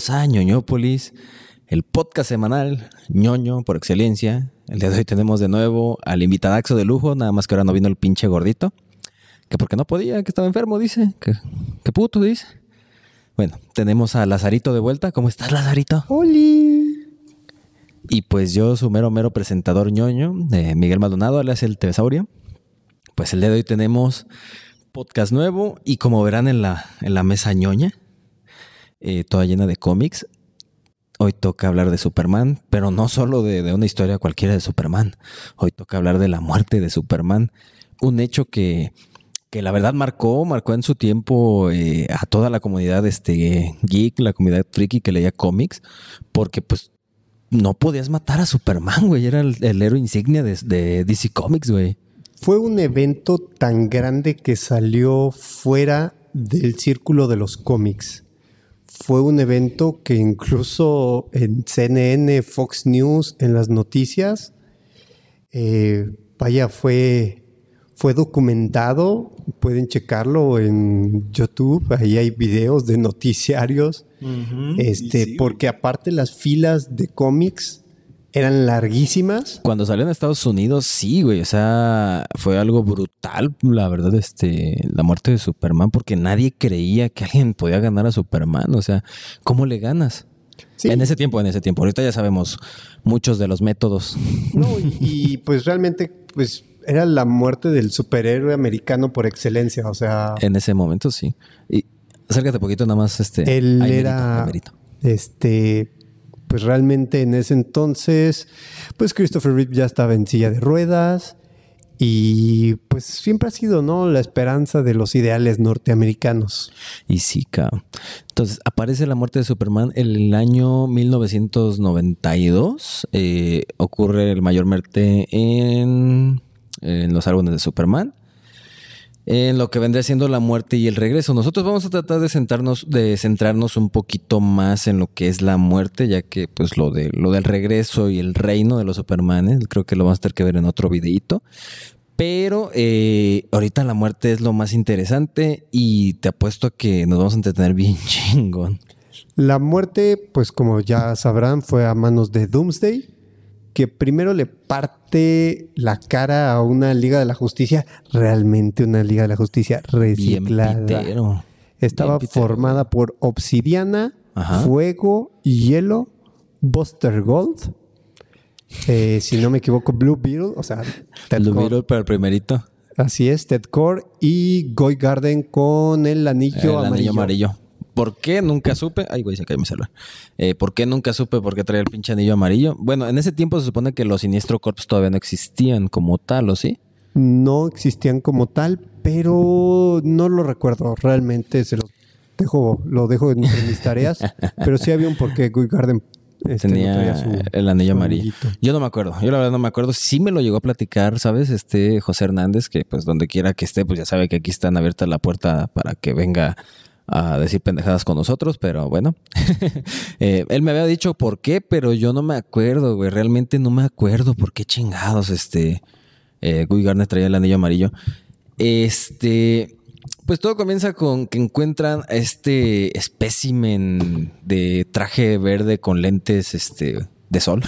bienvenidos a ñoñópolis, el podcast semanal ñoño por excelencia. El día de hoy tenemos de nuevo al invitadaxo de lujo, nada más que ahora no vino el pinche gordito, que porque no podía, que estaba enfermo, dice, que, que puto, dice. Bueno, tenemos a Lazarito de vuelta. ¿Cómo estás, Lazarito? ¡Holi! Y pues yo, su mero, mero presentador ñoño, eh, Miguel Maldonado, alias el Tesaurio. Pues el día de hoy tenemos podcast nuevo y como verán en la, en la mesa ñoña, eh, toda llena de cómics, hoy toca hablar de Superman, pero no solo de, una historia cualquiera de Superman. Hoy toca hablar de la muerte de Superman, un hecho que, que la verdad marcó, marcó en su tiempo eh, a toda la comunidad este, geek, la comunidad friki que leía cómics, porque pues no podías matar a Superman, güey, era el, el héroe insignia de, de DC Comics, güey. Fue un evento tan grande que salió fuera del círculo de los cómics. Fue un evento que incluso en CNN, Fox News, en las noticias, eh, vaya, fue, fue documentado. Pueden checarlo en YouTube. Ahí hay videos de noticiarios. este, sí, porque aparte las filas de cómics eran larguísimas. Cuando salió en Estados Unidos, sí, güey. O sea, fue algo brutal, la verdad, este, la muerte de Superman, porque nadie creía que alguien podía ganar a Superman. O sea, ¿cómo le ganas? Sí. En ese tiempo, en ese tiempo. Ahorita ya sabemos muchos de los métodos. No, y, y, pues realmente, pues era la muerte del superhéroe americano por excelencia. O sea, En ese momento, sí. Y acércate poquito nada más, este. él era, merito. este, pues realmente en ese entonces, pues Christopher Reeve ya estaba en silla de ruedas y pues siempre ha sido, ¿no? La esperanza de los ideales norteamericanos. Y sí, cabrón. Entonces, aparece la muerte de Superman en el año 1992. Eh, ocurre el mayor muerte en, en los álbumes de Superman. En lo que vendría siendo la muerte y el regreso. Nosotros vamos a tratar de centrarnos, de centrarnos un poquito más en lo que es la muerte, ya que pues lo de lo del regreso y el reino de los Supermanes, creo que lo vamos a tener que ver en otro videito. Pero eh, ahorita la muerte es lo más interesante y te apuesto a que nos vamos a entretener bien chingón. La muerte, pues como ya sabrán, fue a manos de Doomsday, que primero le parte la cara a una Liga de la Justicia, realmente una Liga de la Justicia reciclada. Estaba Bien formada por Obsidiana, Ajá. Fuego, Hielo, Buster Gold, eh, si no me equivoco, Blue Beetle, o sea, Ted Lo Core. vieron para el primerito. Así es, Ted Core y Goy Garden con el anillo, El amarillo. anillo amarillo. ¿Por qué nunca supe? Ay, güey, se cayó mi celular. Eh, ¿Por qué nunca supe por qué traía el pinche anillo amarillo? Bueno, en ese tiempo se supone que los Siniestro Corps todavía no existían como tal, ¿o sí? No existían como tal, pero no lo recuerdo. Realmente se lo dejo, lo dejo entre mis tareas. pero sí había un porqué Goy Garden este, no Tenía su- el anillo amarillo. Yo no me acuerdo. Yo la verdad no me acuerdo. Sí me lo llegó a platicar, ¿sabes? Este José Hernández, que pues donde quiera que esté, pues ya sabe que aquí están abiertas la puerta para que venga a decir pendejadas con nosotros, pero bueno. Eh, él me había dicho por qué, pero yo no me acuerdo, güey. Realmente no me acuerdo por qué chingados este eh, Guy Garner traía el anillo amarillo. Este, pues todo comienza con que encuentran a este espécimen de traje verde con lentes este, de sol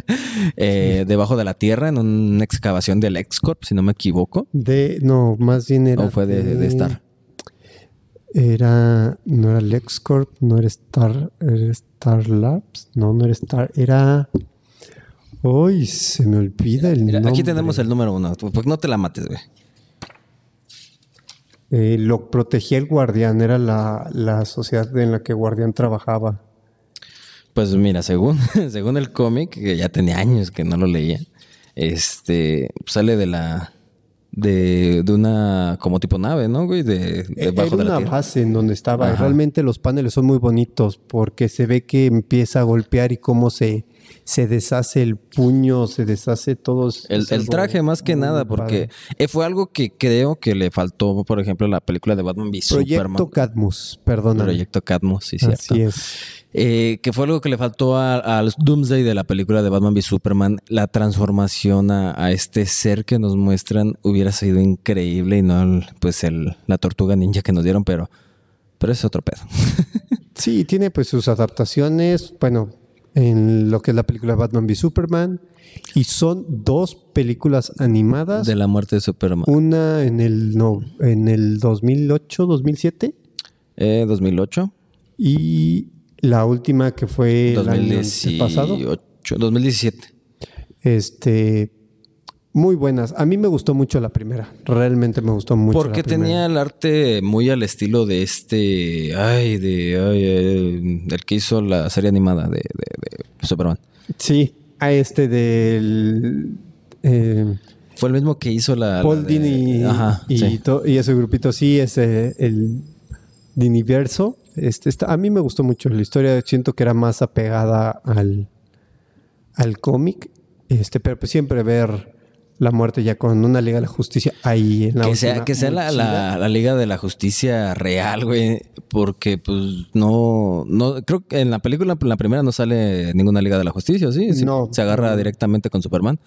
eh, debajo de la tierra en una excavación del X-Corp, si no me equivoco. De, no, más bien era. ¿O fue de, de Star? Era, no era LexCorp, no era Star, era Star Labs, no, no era Star, era. Uy, se me olvida el Mira, nombre. aquí tenemos el número uno. Pues no te la mates, güey. Eh, lo protegía el Guardián, era la, la sociedad en la que Guardián trabajaba. Pues mira, según, según el cómic, que ya tenía años que no lo leía, este sale de la de, de una como tipo nave, ¿no, güey? De, debajo Era de la una tierra. base en donde estaba. Ajá. Realmente los paneles son muy bonitos porque se ve que empieza a golpear y cómo se, se deshace el puño, se deshace todo. El, el traje más que nada, porque eh, fue algo que creo que le faltó, por ejemplo, en la película de Batman v Proyecto Superman. Cadmus, perdona. Proyecto Cadmus, sí, cierto. Así es. Eh, que fue algo que le faltó al Doomsday de la película de Batman v Superman. La transformación a, a este ser que nos muestran hubiera sido increíble y no el- pues el, la tortuga ninja que nos dieron, pero, pero es otro pedo. Sí, tiene pues sus adaptaciones, bueno, en lo que es la película Batman v Superman. Y son dos películas animadas. De la muerte de Superman. Una en el, no, en el 2008, 2007. Eh, 2008. Y la última que fue el año 2018, pasado. 2017. Este, muy buenas. A mí me gustó mucho la primera. Realmente me gustó mucho. Porque la tenía el arte muy al estilo de este. Ay, de. Ay, el que hizo la serie animada de, de- de Superman. Sí, a este del. eh, Fue el mismo que hizo la. la Paul de- Dini Ajá. y, sí. to- y ese grupito, sí, es el Diniverso. Este, a mí me gustó mucho la historia. Siento que era más apegada al, al cómic. Este, pero pues siempre ver la muerte ya con una Liga de la Justicia ahí en la Que sea, que sea la, la- la Liga de la Justicia real, güey. Porque, pues, no, no, creo que en la película, en la primera no sale ninguna Liga de la Justicia, ¿sí? Sí, No. Se agarra directamente con Superman.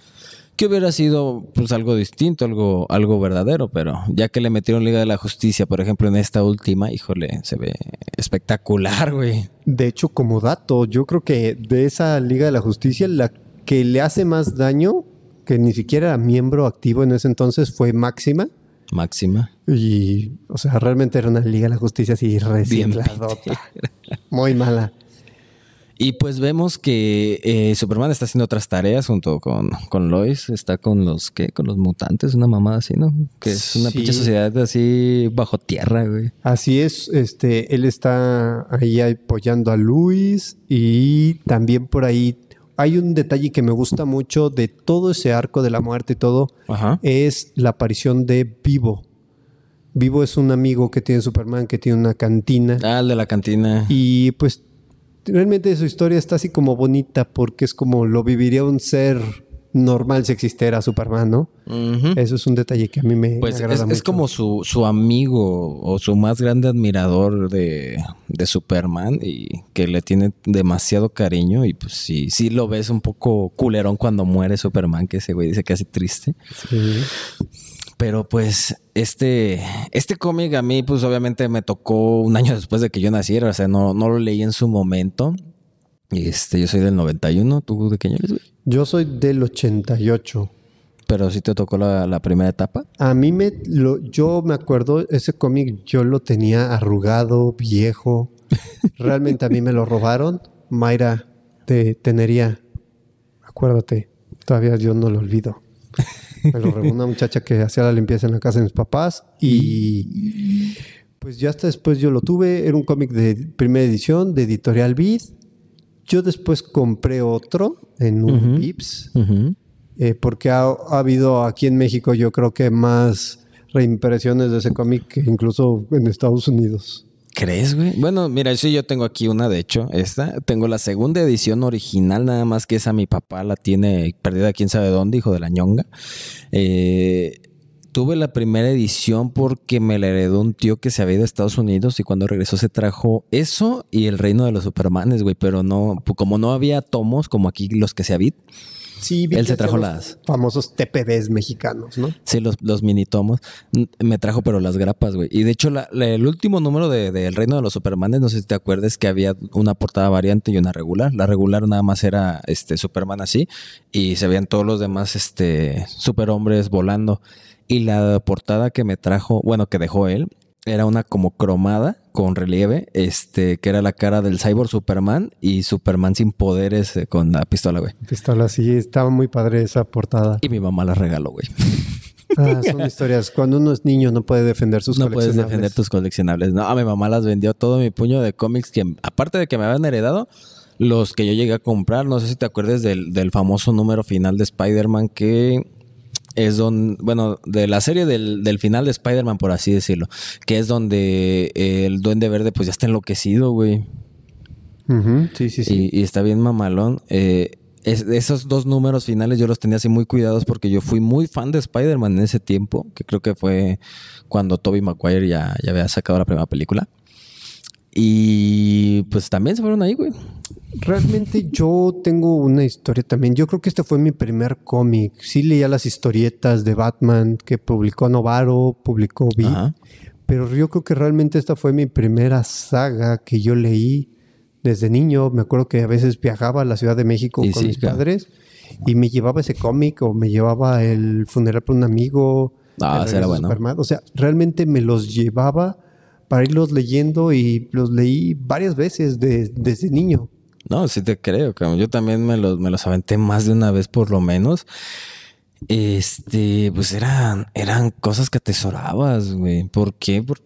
Que hubiera sido, pues, algo distinto, algo, algo verdadero, pero ya que le metieron Liga de la Justicia, por ejemplo, en esta última, híjole, se ve espectacular, güey. De hecho, como dato, yo creo que de esa Liga de la Justicia, la que le hace más daño, que ni siquiera era miembro activo en ese entonces, fue Máxima. Máxima. Y, o sea, realmente era una Liga de la Justicia así recicladota. Muy mala. Y pues vemos que eh, Superman está haciendo otras tareas junto con, con Lois. Está con los, ¿qué? Con los mutantes, una mamada así, ¿no? Que es una Sí. pinche sociedad así bajo tierra, güey. Así es, este, él está ahí apoyando a Luis y también por ahí hay un detalle que me gusta mucho de todo ese arco de la muerte y todo, Ajá. es la aparición de Vivo. Vivo es un amigo que tiene Superman, que tiene una cantina. Ah, el de la cantina. Y pues realmente su historia está así como bonita porque es como lo viviría un ser normal si existiera Superman, ¿no? Eso es un detalle que a mí me Pues agrada es, como su, su amigo o su más grande admirador de, de Superman y que le tiene demasiado cariño y pues sí, sí lo ves un poco culerón cuando muere Superman, que ese güey dice que hace triste. Sí. Pero pues este, este cómic a mí pues obviamente me tocó un año después de que yo naciera, o sea, no, no lo leí en su momento. Este, yo soy del 91, ¿tú de qué año eres, güey? Yo soy del 88. Pero sí te tocó la, la primera etapa. A mí me lo, yo me acuerdo, ese cómic yo lo tenía arrugado, viejo. Realmente a mí me lo robaron. Mayra de Tenería, acuérdate, todavía yo no lo olvido. Me lo robó una muchacha que hacía la limpieza en la casa de mis papás y pues ya hasta después yo lo tuve. Era un cómic de primera edición de Editorial Vid. Yo después compré otro en un Vips. Eh, porque ha, ha habido aquí en México yo creo que más reimpresiones de ese cómic que incluso en Estados Unidos. ¿Crees, güey? Bueno, mira, sí, yo tengo aquí una, de hecho, esta. Tengo la segunda edición original, nada más que esa mi papá la tiene perdida quién sabe dónde, hijo de la ñonga. Eh, tuve la primera edición porque me la heredó un tío que se había ido a Estados Unidos y cuando regresó se trajo eso y el reino de los Supermanes, güey. Pero no, pues, como no había tomos, como aquí los que se había, Sí, Él se trajo los las- famosos TPBs mexicanos, ¿no? Sí, los, los mini tomos. Me trajo, pero las grapas, güey. Y de hecho, la- la- el último número de, de El Reino de los Supermanes, no sé si te acuerdas que había una portada variante y una regular. La regular nada más era este Superman así y se veían todos los demás este superhombres volando. Y la portada que me trajo, bueno, que dejó él, era una como cromada con relieve, este, que era la cara del cyborg Superman y Superman sin poderes eh, con la pistola, güey. Pistola, sí, estaba muy padre esa portada. Y mi mamá la regaló, güey. Ah, son historias. Cuando uno es niño no puede defender sus No puedes coleccionables. defender tus coleccionables. No, a mi mamá las vendió todo mi puño de cómics que, aparte de que me habían heredado, los que yo llegué a comprar, no sé si te acuerdas del, del famoso número final de Spider-Man que es donde, bueno, de la serie del, del final de Spider-Man, por así decirlo, que es donde el Duende Verde pues ya está enloquecido, güey. Sí, sí, sí. Y, y está bien mamalón. Eh, es- esos dos números finales yo los tenía así muy cuidados porque yo fui muy fan de Spider-Man en ese tiempo, que creo que fue cuando Tobey Maguire ya, ya había sacado la primera película. Y pues también se fueron ahí, güey. Realmente yo tengo una historia también. Yo creo que este fue mi primer cómic. Sí leía las historietas de Batman que publicó Novaro, publicó. Ajá. pero yo creo que realmente esta fue mi primera saga que yo leí desde niño. Me acuerdo que a veces viajaba a la Ciudad de México Y con sí, mis claro. padres y me llevaba ese cómic o me llevaba el funeral para un amigo. Ah, de bueno. Superman. O sea, realmente me los llevaba para irlos leyendo y los leí varias veces de- desde niño. No, sí te creo. Yo también me los, me los aventé más de una vez por lo menos. Este, pues eran, eran cosas que atesorabas, güey. ¿Por qué? Por-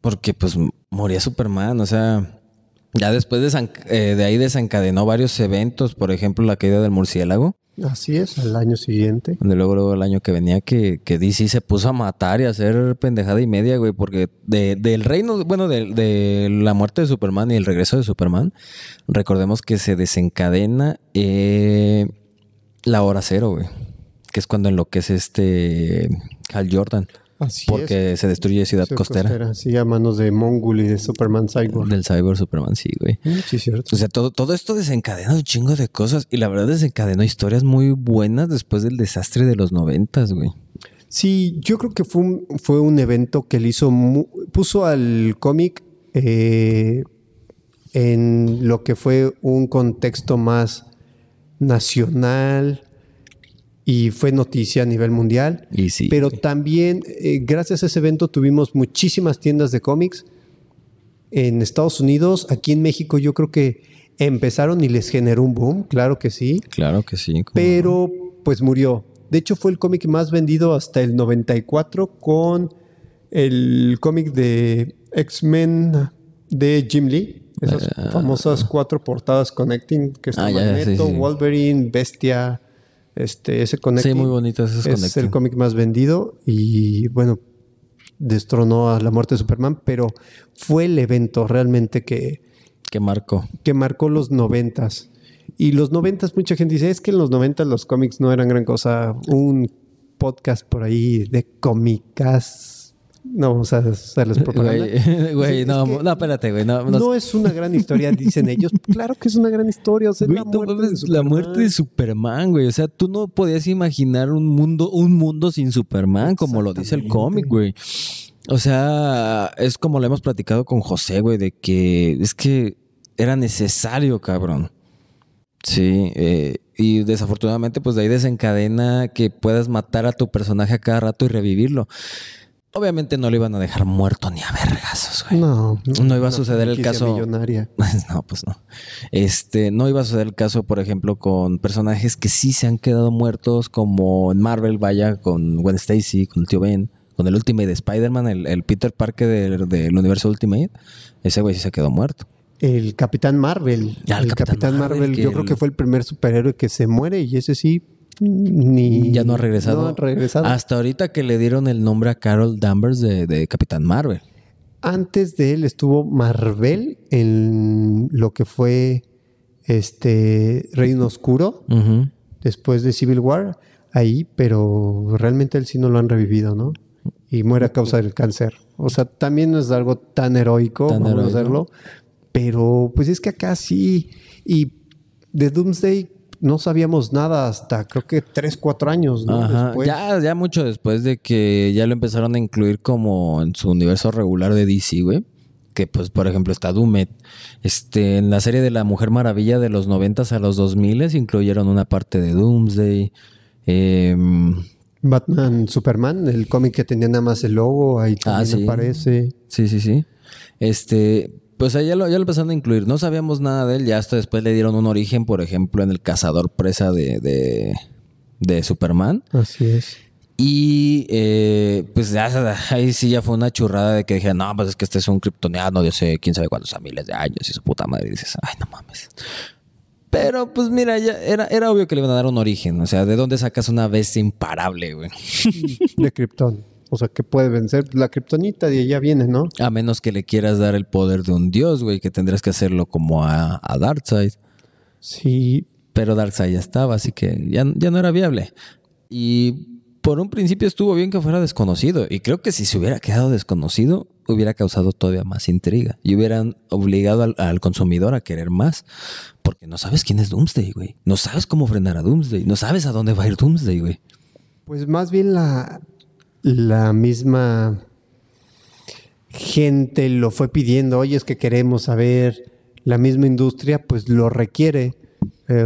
porque pues moría Superman, o sea, ya después eh, de ahí desencadenó varios eventos, por ejemplo, la caída del murciélago, Así es, al año siguiente. donde luego, luego el año que venía que, que DC se puso a matar y a hacer pendejada y media, güey, porque de- del reino, bueno, de, de la muerte de Superman y el regreso de Superman, recordemos que se desencadena eh, la hora cero, güey, que es cuando enloquece este Hal Jordan, Así porque se destruye Ciudad Ciudad Costera, Sí, a manos de Mongul y de Superman Cyborg. del Cyber Superman, sí, güey. Mm, Sí, cierto. O sea, todo, todo esto desencadena un chingo de cosas y la verdad desencadenó historias muy buenas después del desastre de los noventas, güey. Sí, yo creo que fue un, fue un evento que le hizo, mu- puso al cómic eh, en lo que fue un contexto más nacional y fue noticia a nivel mundial. Y sí. Pero también, eh, gracias a ese evento, tuvimos muchísimas tiendas de cómics en Estados Unidos. Aquí en México, yo creo que empezaron y les generó un boom, claro que sí. Claro que sí. Pero pues murió. De hecho, fue el cómic más vendido hasta el 94 con el cómic de X-Men de Jim Lee. Esas famosas cuatro portadas connecting que está Ah, sí, sí. Wolverine, Bestia, este, ese connecting. Sí, muy bonitas Es el cómic más vendido y bueno, destronó a la muerte de Superman, pero fue el evento realmente que, que marcó. que marcó los noventas. Y los noventas, mucha gente dice, es que en los noventas los cómics no eran gran cosa. Un podcast por ahí de cómicas. No vamos a hacerles propaganda. Güey, güey, Sí, es no, que no, espérate, güey. No, no- No es una gran historia, dicen ellos. Claro que es una gran historia. O sea, es Güey, la, no muerte de mames, la muerte de Superman, güey. O sea, tú no podías imaginar un mundo, un mundo sin Superman, como lo dice el cómic, güey. O sea, es como lo hemos platicado con José, güey, de que es que era necesario, cabrón. Sí, eh, y desafortunadamente, pues de ahí desencadena que puedas matar a tu personaje a cada rato y revivirlo. Obviamente no lo iban a dejar muerto ni a vergazos, güey. No, No iba a suceder el caso- millonaria. No, pues no. Este, no iba a suceder el caso, por ejemplo, con personajes que sí se han quedado muertos, como en Marvel, vaya, con Gwen Stacy, con el tío Ben, con el Ultimate Spider-Man, el, el Peter Parker del, del universo Ultimate. Ese güey sí se quedó muerto. El Capitán Marvel. Ya, el el Capitán Capitán, Marvel, yo creo el- que fue el primer superhéroe que se muere y ese sí ni Ya no ha regresado. No ha regresado. Hasta ahorita que le dieron el nombre a Carol Danvers de, de Capitán Marvel. Antes de él estuvo Marvel en lo que fue este Reino Oscuro, después de Civil War, ahí, pero realmente él sí no lo han revivido, ¿no? Y muere a causa del cáncer. O sea, también no es algo tan heroico, Tan vamos heroico. a hacerlo, pero pues es que acá sí. Y de Doomsday no sabíamos nada hasta creo que tres, cuatro años, ¿no? Ajá. Después. Ya, ya mucho después de que ya lo empezaron a incluir como en su universo regular de DC, güey. Que pues, por ejemplo, está Doomet. Este, en la serie de la Mujer Maravilla de los 90 a los 2000 incluyeron una parte de Doomsday. Em, Batman Superman, el cómic que tenía nada más el logo, ahí Ah, también sí. aparece. sí, sí, sí. Este, pues ahí ya lo, ya lo empezaron a incluir. No sabíamos nada de él. Ya hasta después le dieron un origen, por ejemplo, en el cazador presa de, de, de Superman. Así es. Y eh, pues ya, ahí sí ya fue una churrada de que dije, no, pues es que este es un kryptoniano de hace quién sabe cuántos a miles de años y su puta madre. Y dices, ay, no mames. Pero pues mira, ya era, era obvio que le iban a dar un origen. O sea, ¿de dónde sacas una bestia imparable, güey? De Krypton. O sea, que puede vencer la Kryptonita de allá viene, ¿no? A menos que le quieras dar el poder de un dios, güey, que tendrías que hacerlo como a, a Darkseid. Sí, Pero Darkseid ya estaba, así que ya, ya no era viable. Y por un principio estuvo bien que fuera desconocido. Y creo que si se hubiera quedado desconocido, hubiera causado todavía más intriga. Y hubieran obligado al, al consumidor a querer más. Porque no sabes quién es Doomsday, güey. No sabes cómo frenar a Doomsday. No sabes a dónde va a ir Doomsday, güey. Pues más bien la, la misma gente lo fue pidiendo, oye, es que queremos saber, la misma industria pues lo requiere, eh,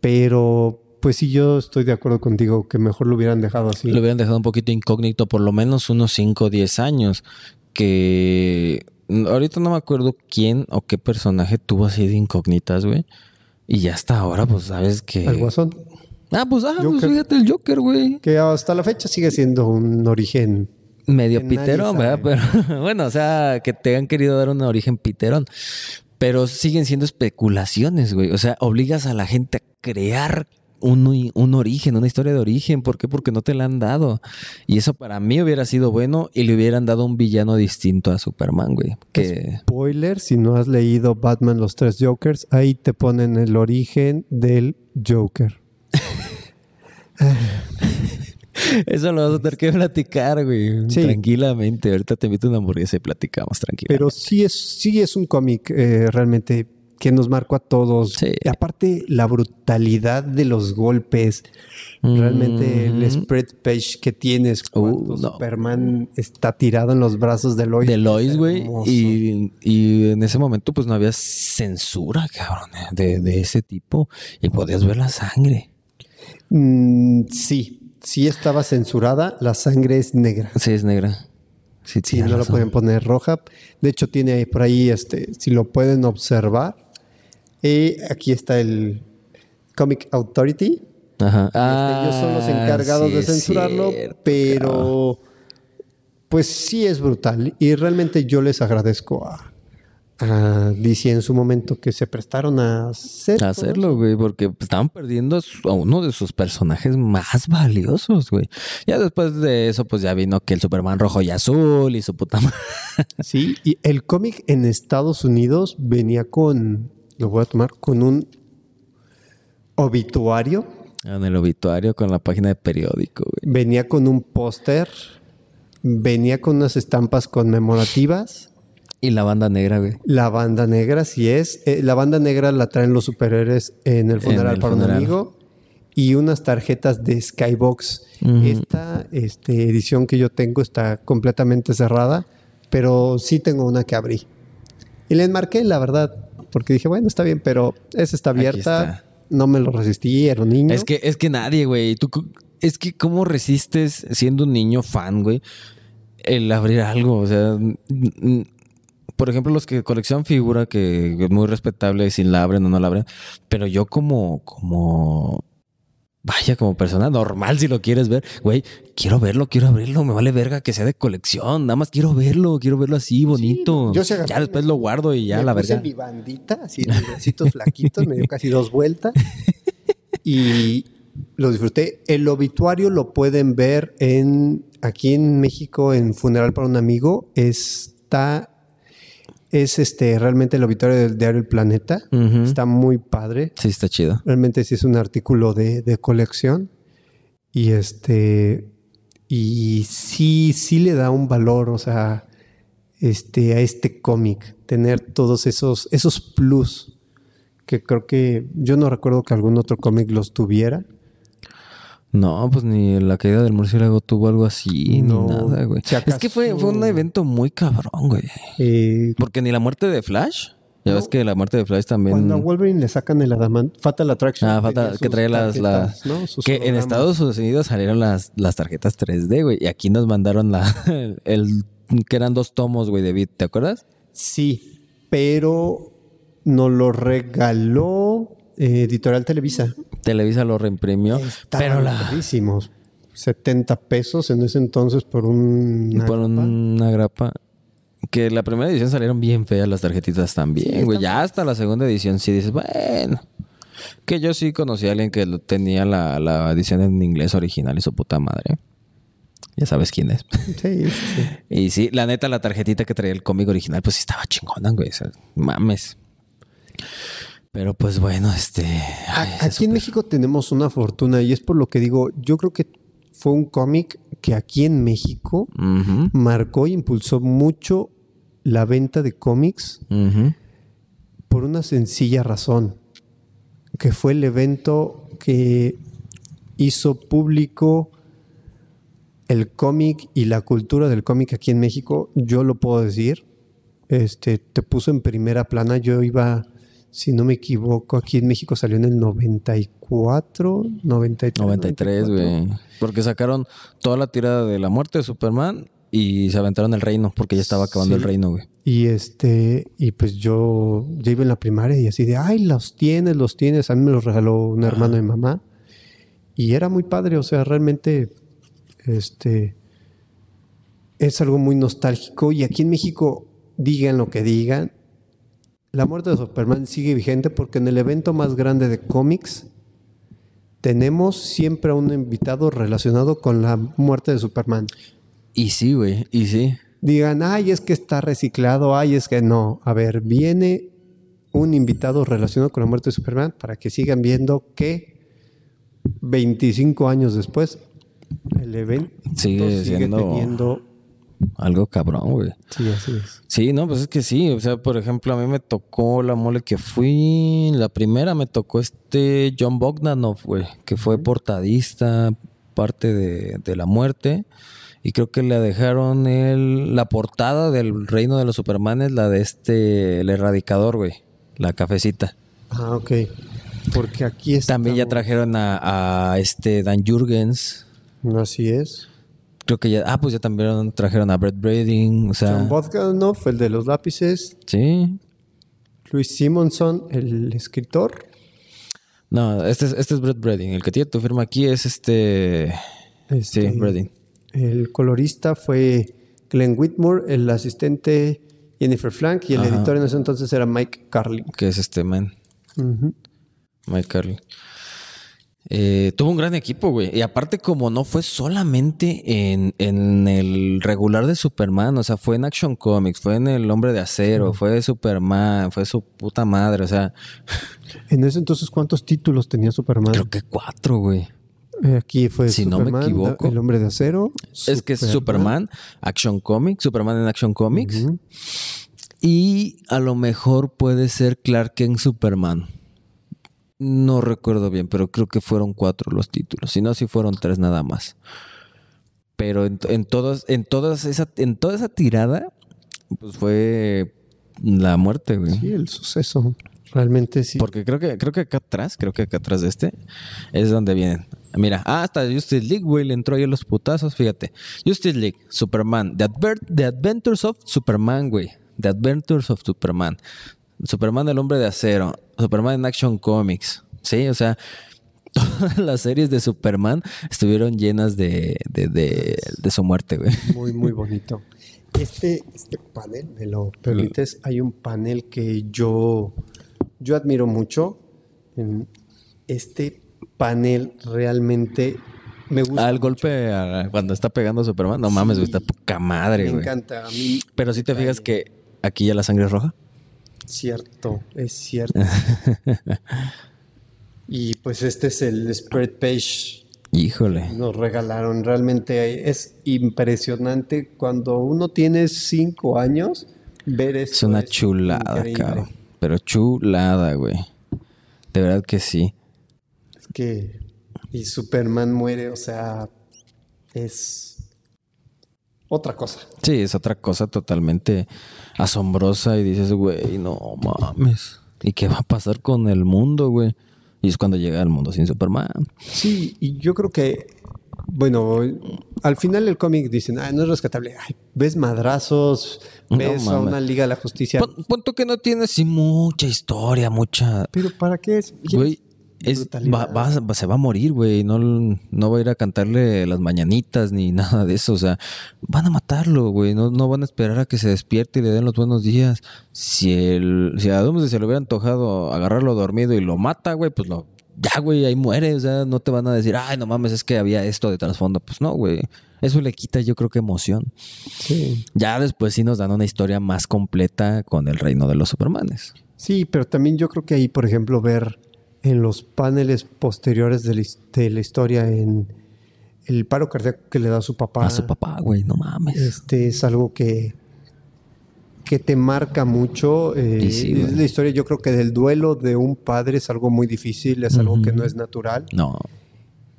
pero pues sí, yo estoy de acuerdo contigo que mejor lo hubieran dejado así. Lo hubieran dejado un poquito incógnito, por lo menos unos 5 o 10 años, que ahorita no me acuerdo quién o qué personaje tuvo así de incógnitas, güey. Y ya hasta ahora, pues sabes que... El Guasón. Ah, pues, ah, pues fíjate el Joker, güey. Que hasta la fecha sigue siendo un origen medio piterón, ¿verdad? Pero bueno, o sea, que te han querido dar un origen piterón. Pero siguen siendo especulaciones, güey. O sea, obligas a la gente a crear un, un origen, una historia de origen. ¿Por qué? Porque no te la han dado. Y eso para mí hubiera sido bueno y le hubieran dado un villano distinto a Superman, güey. Que... Spoiler, si no has leído Batman Los Tres Jokers, ahí te ponen el origen del Joker. Eso lo vas a tener que platicar, güey. Sí. Tranquilamente. Ahorita te invito a una hamburguesa y platicamos tranquilo. Pero sí es, sí es un cómic eh, realmente que nos marcó a todos. Sí. Y aparte, la brutalidad de los golpes, realmente el spread page que tienes cuando Uh, no. Superman está tirado en los brazos de Lois. de Lois, güey. Y, y en ese momento, pues no había censura, cabrón, eh, de, de ese tipo. Y podías ver la sangre. Mm, sí, sí estaba censurada. La sangre es negra. Sí, es negra. Sí, Sí, no la pueden poner roja. De hecho, tiene por ahí, este, si lo pueden observar. Y aquí está el Comic Authority. Ajá. Este, ellos son los Ah, encargados sí de censurarlo, cierto, pero pues sí es brutal. Y realmente yo les agradezco a, a DC en su momento que se prestaron a hacer A hacerlo, güey, porque estaban perdiendo a uno de sus personajes más valiosos, güey. Ya después de eso, pues ya vino que el Superman rojo y azul y su puta madre. Sí, y el cómic en Estados Unidos venía con, lo voy a tomar, con un obituario, En el obituario con la página de periódico, güey. venía con un póster, venía con unas estampas conmemorativas. Y la banda negra, güey. La banda negra, sí es. Eh, la banda negra la traen los superhéroes en el funeral el para funeral. un amigo. Y unas tarjetas de Skybox. Esta este, edición que yo tengo está completamente cerrada, pero sí tengo una que abrí. Y le enmarqué, la verdad, porque dije, bueno, está bien, pero esa está abierta. está. No me lo resistí, era un niño. Es que, es que nadie, güey. Tú, es que cómo resistes siendo un niño fan, güey, el abrir algo. O sea, por ejemplo, los que coleccionan figura, que es muy respetable si la abren o no la abren. Pero yo como, como, vaya, como persona normal, si lo quieres ver, güey, quiero verlo, quiero abrirlo. Me vale verga que sea de colección. Nada más quiero verlo, quiero verlo así, bonito. yo sí agarré- ya después lo guardo y ya me la puse verga. mi bandita, así en bracitos flaquitos, me dio casi dos vueltas. Y lo disfruté. El obituario lo pueden ver en aquí en México, en Funeral para un Amigo. Está. Es este realmente el obituario del diario El Planeta. Está muy padre. Sí, está chido. Realmente sí es un artículo de, de colección. Y este. Y sí, sí le da un valor, o sea, este, a este cómic. Tener todos esos, esos plus que creo que yo no recuerdo que algún otro cómic los tuviera. No, pues ni la caída del murciélago tuvo algo así, No. ni nada, güey. Si Es que fue, fue un evento muy cabrón, güey. Eh, Porque ni la muerte de Flash. Ya No. ves que la muerte de Flash también. cuando a Wolverine le sacan el Adamant, Fatal Attraction. Ah, tenía que trae las, las que en. Estados Unidos salieron las, las tarjetas 3D, güey. Y aquí nos mandaron la el, el- que eran dos tomos, güey, de Bit, ¿te acuerdas? Sí, pero nos lo regaló eh, Editorial Televisa. Televisa lo reimprimió. pero la carísimos. 70 pesos en ese entonces por un por una grapa. Que la primera edición salieron bien feas las tarjetitas también, güey. ya hasta la segunda edición sí dices, bueno. Que yo sí conocí a alguien que tenía la, la edición en inglés original y su puta madre. Ya sabes quién es. Sí, sí. y sí, la neta, la tarjetita que traía el cómic original, pues sí estaba chingona, güey. O sea, mames. Pero pues bueno, este. ay, Aquí en México tenemos una fortuna y es por lo que digo, yo creo que fue un cómic que aquí en México marcó e impulsó mucho la venta de cómics por una sencilla razón, que fue el evento que hizo público el cómic y la cultura del cómic aquí en México, yo lo puedo decir, este, te puso en primera plana. Yo iba, si no me equivoco, aquí en México salió en el 94, 93. 93, güey. Porque sacaron toda la tirada de la muerte de Superman y se aventaron el reino porque ya estaba acabando Sí. el reino, güey. Y este, y pues yo ya iba en la primaria y así de, ay, los tienes, los tienes. A mí me los regaló un hermano de mamá. Y era muy padre, o sea, realmente, este, es algo muy nostálgico. Y aquí en México, digan lo que digan, la muerte de Superman sigue vigente porque en el evento más grande de cómics tenemos siempre a un invitado relacionado con la muerte de Superman Y sí, güey, y sí. digan, ay, es que está reciclado, ay, es que no. A ver, viene un invitado relacionado con la muerte de Superman para que sigan viendo que 25 años después el evento Sigue siendo- teniendo... Algo cabrón, güey. Sí, así es. Sí, no, pues es que sí. O sea, por ejemplo, a mí me tocó la mole que fui. La primera me tocó este John Bogdanov, güey, que fue portadista, parte de, de la muerte. Y creo que le dejaron el, la portada del Reino de los Supermanes, la de este, el erradicador, güey. La cafecita. Ah, ok. Porque aquí está... También ya trajeron a, a este Dan Jurgens. Así es. Creo que ya. Ah, pues ya también trajeron a Brett Brading. O sea. John Bogdanov, el de los lápices. sí. Luis Simonson, el escritor. No, este es, este es Brett Brading. El que tiene tu firma aquí es este. Este, Sí, Brading. El colorista fue Glenn Whitmore, el asistente Jennifer Flank y el Ajá. editor en ese entonces era Mike Carlin. Que es este man. Mike Carlin. Eh, tuvo un gran equipo, güey. Y aparte, como no fue solamente en, en el regular de Superman, o sea, fue en Action Comics, fue en El Hombre de Acero, fue Superman, fue su puta madre. O sea, En ese entonces, ¿cuántos títulos tenía Superman? creo que cuatro, güey. Eh, Aquí fue Si no me Superman, equivoco. El Hombre de Acero. Es que es Superman, Action Comics, Superman en Action Comics. Y a lo mejor puede ser Clark Kent Superman. No recuerdo bien, pero creo que fueron cuatro los títulos. Si no, si fueron tres nada más. Pero en, en todas, en todas esa, en toda esa tirada, pues fue la muerte, güey. Sí, el suceso. Realmente sí. Porque creo que, creo que acá atrás, creo que acá atrás de este, es donde vienen. Mira, ah, hasta Justice League, güey, le entró ahí a los putazos, fíjate. Justice League, Superman, The, Adver- The Adventures of Superman, güey. The Adventures of Superman. Superman el hombre de acero. Superman en Action Comics. Sí, o sea, todas las series de Superman estuvieron llenas de, de, de, de su muerte, güey. Muy, muy bonito. Este, este panel, ¿me lo permites? Hay un panel que yo, yo admiro mucho. Este panel realmente me gusta. Al golpe a- cuando está pegando a Superman, no mames, güey, está poca madre, me güey. encanta. A mí, Pero si te fijas que aquí ya la sangre es roja. Cierto, es cierto. y pues este es el spread page. Híjole. Nos regalaron. Realmente es impresionante cuando uno tiene cinco años ver esto. Es una chulada, increíble. cabrón. Pero chulada, güey. De verdad que sí. Es que. Y Superman muere, o sea. Es. Otra cosa. Sí, es otra cosa totalmente asombrosa y dices, güey, no mames. ¿Y qué va a pasar con el mundo, güey? Y es cuando llega el mundo sin Superman. Sí, y yo creo que. Bueno, al final del cómic dicen, ah, no es rescatable. Ay, ves madrazos, No ves a una Liga de la Justicia. Punto que no tiene así mucha historia, mucha... Pero ¿para qué es? Güey, es, va, brutalidad. va- va- se va a morir, güey. No, no va a ir a cantarle las mañanitas ni nada de eso. O sea, van a matarlo, güey. No, no van a esperar a que se despierte y le den los buenos días. Si, el, si a Doomsday se le hubiera antojado agarrarlo dormido y lo mata, güey, pues lo. Ya, güey, ahí muere. O sea, no te van a decir, ay, no mames, es que había esto de trasfondo. Pues no, güey. Eso le quita, yo creo que emoción. Sí. Ya después sí nos dan una historia más completa con el reino de los Supermanes. Sí, pero también yo creo que ahí, por ejemplo, ver en los paneles posteriores de la, de la historia en el paro cardíaco que le da a su papá. A su papá, güey, no mames. Este es algo que, que te marca mucho. eh, sí, es la historia, yo creo que del duelo de un padre es algo muy difícil, es algo que no es natural No.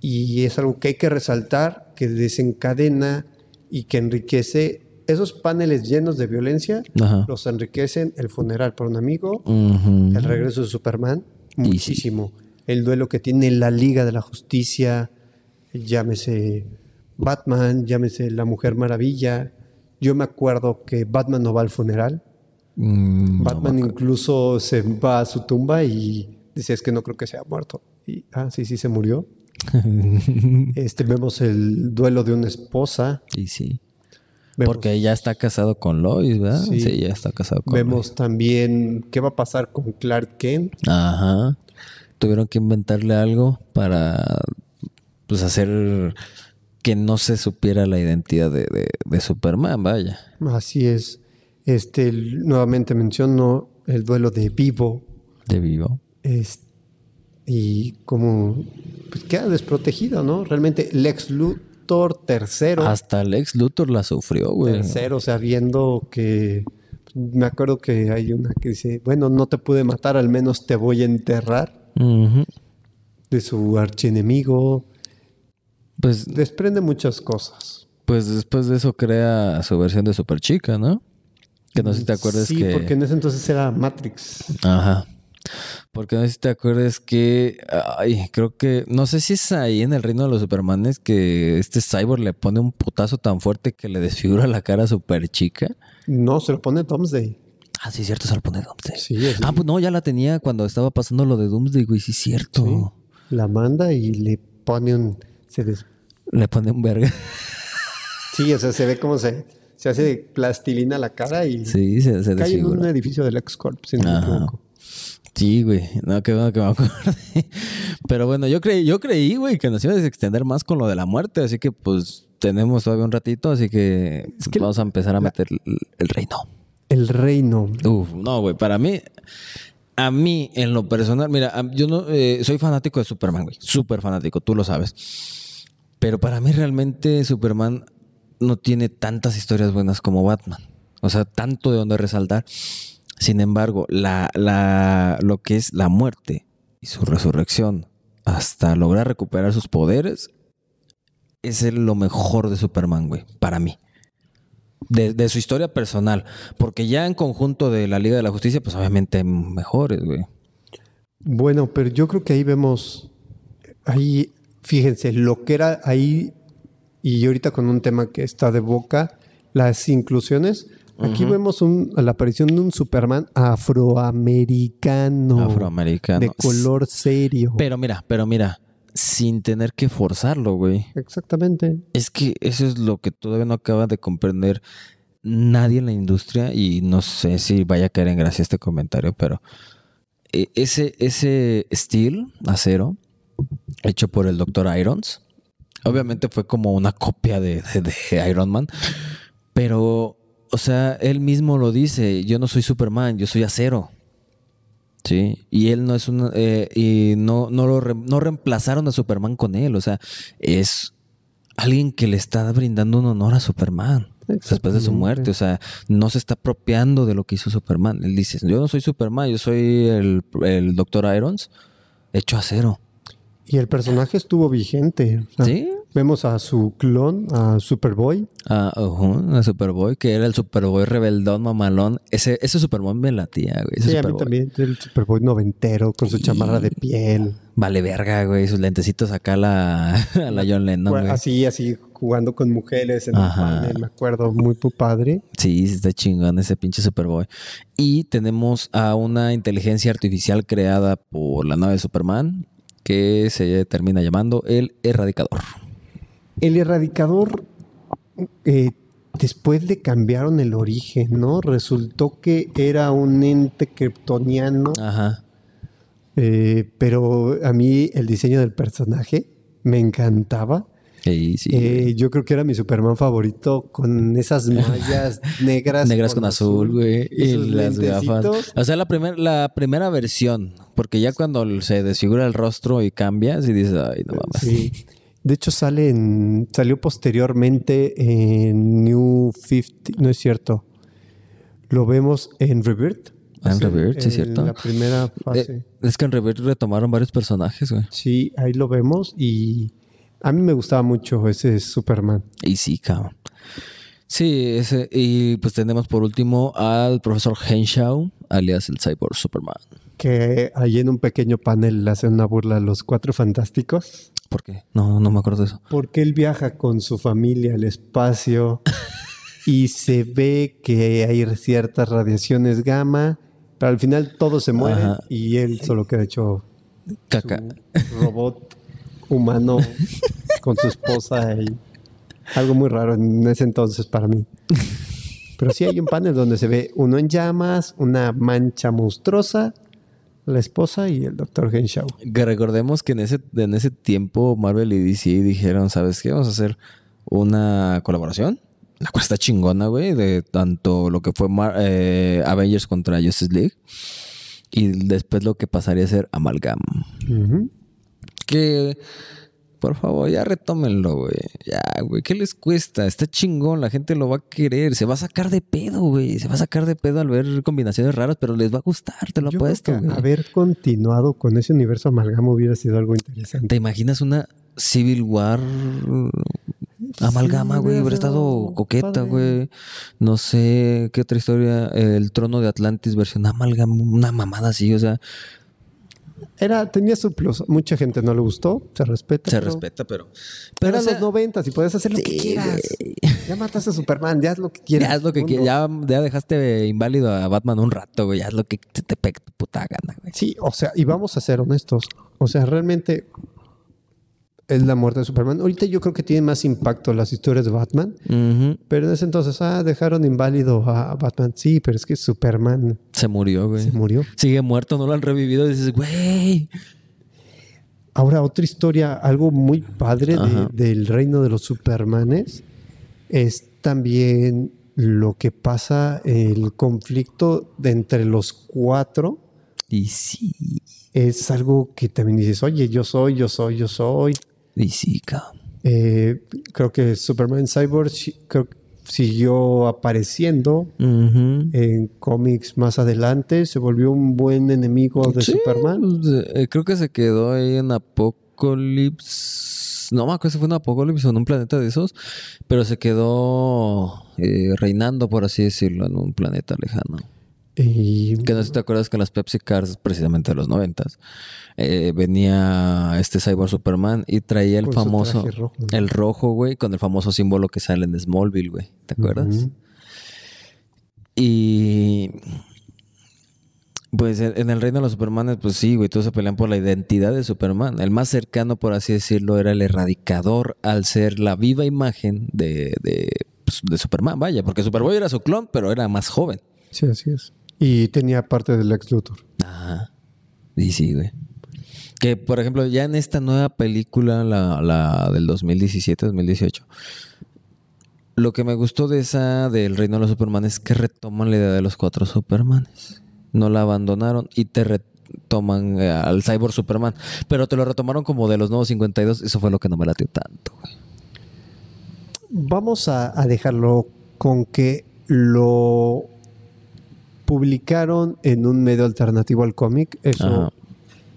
y es algo que hay que resaltar que desencadena y que enriquece esos paneles llenos de violencia, Ajá. los enriquecen el funeral por un amigo, Ujú. el regreso de Superman, Sí. muchísimo. El duelo que tiene la Liga de la Justicia, llámese Batman, llámese la Mujer Maravilla. Yo me acuerdo que Batman no va al funeral. Mm, Batman incluso se va a su tumba y dice, es que no creo que sea muerto. Y, ah, sí, sí, se murió. este, vemos el duelo de una esposa. Y sí. Vemos, Porque ya está casado con Lois, ¿verdad? Sí. Sí, ya está casado con vemos también qué va a pasar con Clark Kent. Ajá. Tuvieron que inventarle algo para pues hacer que no se supiera la identidad de, de- de Superman, vaya. Así es. Este, nuevamente menciono el duelo de Vivo. De vivo. es- y como pues queda desprotegido, ¿no? Realmente Lex Luthor tercero. Hasta Lex Luthor la sufrió, güey. tercero, o sea, viendo que me acuerdo que hay una que dice, bueno, no te pude matar, al menos te voy a enterrar de su archienemigo. Pues, Desprende muchas cosas. pues después de eso crea su versión de Super Chica, ¿no? Que no sé si te acuerdas sí, que... porque en ese entonces era Matrix. Ajá. Porque no sé si te acuerdas que, ay, creo que, no sé si es ahí en el reino de los Supermanes que este cyborg le pone un putazo tan fuerte que le desfigura la cara super chica. No, se lo pone Domsday. Ah, sí, cierto, se lo pone Doomsday. Sí. Ah, pues no, ya la tenía cuando estaba pasando lo de Doomsday, güey, sí, cierto. Sí. La manda y le pone un... Se des- Le pone un verga. Sí, o sea, se ve como se, se hace de plastilina la cara y Sí, se, se cae en un edificio del X-Corp, si no me Ajá. equivoco. Sí, güey. No, qué bueno que me acordé. Pero bueno, yo creí, yo creí, güey, que nos ibas a extender más con lo de la muerte. Así que, pues, tenemos todavía un ratito. Así que, que vamos a empezar a meter el, el reino. El reino. Uf, no, güey. Para mí, a mí, en lo personal, mira, yo no eh, soy fanático de Superman, güey. Súper fanático, tú lo sabes. Pero para mí, realmente, Superman no tiene tantas historias buenas como Batman. O sea, tanto de donde resaltar. Sin embargo, la, la, lo que es la muerte y su resurrección hasta lograr recuperar sus poderes es lo mejor de Superman, güey, para mí. De, de su historia personal. Porque ya en conjunto de la Liga de la Justicia, pues obviamente mejores, güey. Bueno, pero yo creo que ahí vemos, ahí, fíjense, lo que era ahí, y ahorita con un tema que está de boca, las inclusiones. Aquí vemos un- la aparición de un Superman afroamericano. Afroamericano. De color serio. Pero mira, pero mira, sin tener que forzarlo, güey. Exactamente. Es que eso es lo que todavía no acaba de comprender nadie en la industria y no sé si vaya a caer en gracia este comentario, pero eh, ese, ese steel acero hecho por el Dr. Irons, obviamente fue como una copia de, de- de Iron Man, pero, o sea, él mismo lo dice, yo no soy Superman, yo soy acero. Sí, y él no es un eh, y no no lo re- no reemplazaron a Superman con él, o sea, es alguien que le está brindando un honor a Superman después de su muerte, o sea, no se está apropiando de lo que hizo Superman. Él dice, yo no soy Superman, yo soy el, el Dr. Irons hecho acero. Y el personaje estuvo vigente. O sea, ¿Sí? Vemos a su clon, a Superboy. Ah, ujú, a Superboy, que era el Superboy rebeldón, mamalón. Ese, ese Superman me latía, güey. Ese Sí, a mí Superboy. también. El Superboy noventero con su chamarra de piel. Vale verga, güey. Sus lentecitos acá a la, a la John Lennon, güey. así, así, jugando con mujeres en Ajá. el panel, me acuerdo, muy padre. Sí, sí está chingón ese pinche Superboy. Y tenemos a una inteligencia artificial creada por la nave de Superman que se termina llamando el Erradicador. El erradicador, eh, después le cambiaron el origen, ¿no? Resultó que era un ente kryptoniano, Ajá. eh, pero a mí el diseño del personaje me encantaba. Sí, sí. Eh, yo creo que era mi Superman favorito con esas mallas negras. Negras con azul, güey. Y las gafas. O sea, la, primer, la primera versión. Porque ya cuando se desfigura el rostro y cambias y dices, ay, no mames. Sí. De hecho, sale en, salió posteriormente en New 50. No es cierto. Lo vemos en Rebirth. Ah, en Rebirth, sí, en cierto. La primera fase. Eh, es que en Rebirth retomaron varios personajes, güey. Sí, ahí lo vemos y A mí me gustaba mucho ese Superman. Y sí, cabrón. Sí, ese, y pues tenemos por último al profesor Henshaw, alias el Cyborg Superman. Que ahí en un pequeño panel le hace una burla a los cuatro fantásticos. ¿Por qué? No, no me acuerdo de eso. Porque él viaja con su familia al espacio y se ve que hay ciertas radiaciones gamma, pero al final todos se mueren Ajá. y él solo queda hecho Caca. robot humano con su esposa y algo muy raro en ese entonces para mí. Pero sí hay un panel donde se ve uno en llamas, una mancha monstruosa, la esposa y el doctor Henshaw. Que recordemos que en ese, en ese tiempo Marvel y DC dijeron, ¿sabes qué? Vamos a hacer una colaboración. La cual está chingona, güey, de tanto lo que fue Mar- eh, Avengers contra Justice League. Y después lo que pasaría a ser Amalgam. Que, por favor, ya retómenlo, güey. Ya, güey, ¿qué les cuesta? Está chingón, la gente lo va a querer. Se va a sacar de pedo, güey. Se va a sacar de pedo al ver combinaciones raras, pero les va a gustar, te lo Yo creo apuesto, que güey. haber continuado con ese universo amalgama hubiera sido algo interesante. ¿Te imaginas una Civil War amalgama, güey? hubiera Hubiera estado coqueta, güey. No sé qué otra historia. El trono de Atlantis versión amalgama, una mamada así, o sea, Era, tenía su plus. Mucha gente no le gustó, se respeta. se pero- respeta, pero. Pero eran o sea, los noventas y puedes hacer lo que quieras. Ya mataste a Superman, ya haz lo que quieras. Ya haz lo que quieras. Ya, ya dejaste inválido a Batman un rato, güey. Ya haz lo que te, te pegue tu puta gana, güey. Sí, o sea, y vamos a ser honestos. O sea, realmente es la muerte de Superman. Ahorita yo creo que tiene más impacto las historias de Batman, pero en ese entonces, ah, dejaron inválido a Batman. Sí, pero es que Superman Se murió, güey. se murió. Sigue muerto, no lo han revivido. Dices, güey. Ahora, otra historia, algo muy padre de- del reino de los Supermanes es también lo que pasa, el conflicto de entre los cuatro. Y sí. Es algo que también dices, oye, yo soy, yo soy, yo soy. Y sí, cabrón. Eh, creo que Superman Cyborg creo siguió apareciendo en cómics más adelante. Se volvió un buen enemigo de Sí, Superman. pues, eh, creo que se quedó ahí en Apocalipsis. No me acuerdo si fue en Apocalipsis o en un planeta de esos, pero se quedó eh, reinando, por así decirlo, en un planeta lejano. Y Que no sé si te acuerdas que en las Pepsi Cars, precisamente de los noventas, eh, venía este Cyborg Superman y traía el famoso, rojo, ¿no? el rojo, güey, con el famoso símbolo que sale en Smallville, güey. ¿Te acuerdas? Y pues en en el reino de los Supermanes, pues sí, güey, todos se pelean por la identidad de Superman. El más cercano, por así decirlo, era el erradicador al ser la viva imagen de, de, pues, de Superman, vaya, porque Superboy era su clon, pero era más joven. Sí, así es. Y tenía parte del ex Luthor. Ajá. Y sí, güey. Que, por ejemplo, ya en esta nueva película, la, la del 2017-2018, lo que me gustó de esa del Reino de los Superman es que retoman la idea de los cuatro Supermanes. No la abandonaron y te retoman eh, al Cyborg Superman. Pero te lo retomaron como de los nuevos 52. Eso fue lo que no me latió tanto, güey. Vamos a, a dejarlo con que lo publicaron en un medio alternativo al cómic. Eso Ajá.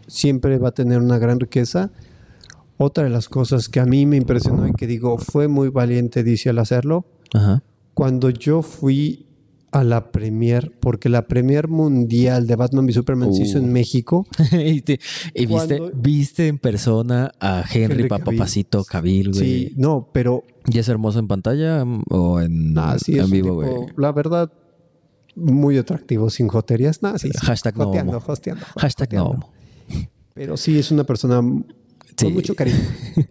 siempre va a tener una gran riqueza. Otra de las cosas que a mí me impresionó y que digo, fue muy valiente DC al hacerlo, Ajá. cuando yo fui a la premier, porque la premier mundial de Batman v Superman se hizo Uh. en México. y te- y viste, viste en persona a Henry, Henry Papapacito Cavill, güey. Sí, no, pero ¿Y es hermoso en pantalla o en, Ah, sí, en vivo, güey? La verdad, muy atractivo, sin joterías. Sí, sí. Hashtag no Joteando, homo. hosteando, Hashtag no homo. Pero sí, es una persona Sí. con mucho cariño.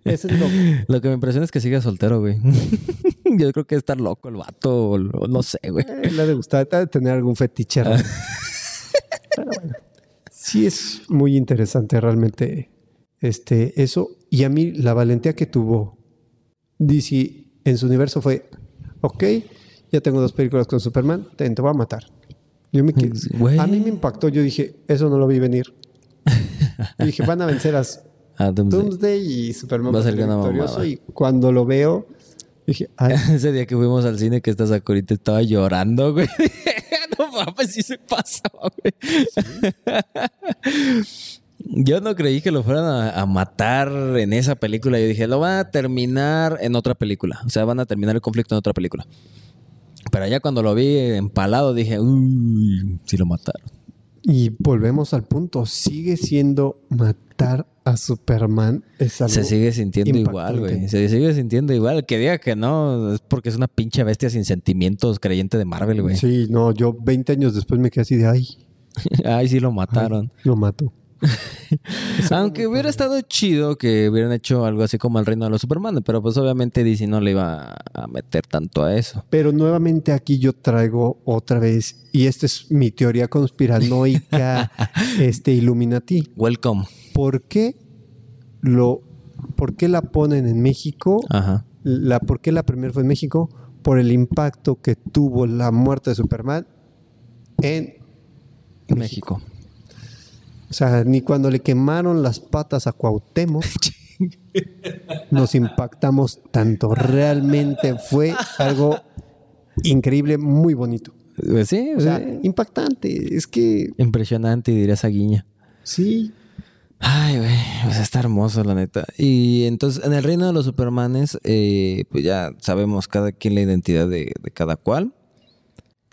Ese es lo Lo que me impresiona es que siga soltero, güey. Yo creo que está loco el vato, o lo- no sé, güey. eh, le gustar, de tener algún fetiche. raro. Pero bueno, sí es muy interesante realmente este, eso. Y a mí la valentía que tuvo DC en su universo fue, ok, ya tengo dos películas con Superman, te, te voy a matar. Yo me quedé- Güey. a mí me impactó, yo dije, eso no lo vi venir. Yo dije, van a vencer a Ah, Doomsday. Doomsday y Superman Va a a ser victorioso. Y cuando lo veo, dije, ay, Ese día que fuimos al cine que esta Sakurita estaba llorando, güey. no mames, sí se pasa, güey. Yo no creí que lo fueran a, a matar en esa película. Yo dije, lo van a terminar en otra película. O sea, van a terminar el conflicto en otra película. Pero ya cuando lo vi empalado dije, uy, sí lo mataron. Y volvemos al punto. Sigue siendo matar a Superman. Es algo Se sigue sintiendo igual, güey. Se sigue sintiendo igual. Que diga que no es porque es una pinche bestia sin sentimientos creyente de Marvel, güey. Sí, no, yo 20 años después me quedé así de, ay, Ay, sí lo mataron. lo mato. Aunque hubiera estado chido que hubieran hecho algo así como el reino de los Superman, pero pues obviamente DC no le iba a meter tanto a eso. Pero nuevamente aquí yo traigo otra vez, y esta es mi teoría conspiranoica, este Illuminati. Welcome. ¿Por qué lo, por qué la ponen en México? Ajá. La, ¿Por qué la primera fue en México? Por el impacto que tuvo la muerte de Superman en México. Sea, ni cuando le quemaron las patas a Cuauhtémoc nos impactamos tanto. Realmente fue algo increíble, muy bonito. Pues sí, O sea, sí. impactante. Es que impresionante, diría esa guiña. sí, Ay, güey, pues está hermoso, la neta. Y entonces, en el reino de los Supermanes, eh, pues ya sabemos cada quien la identidad de, de cada cual.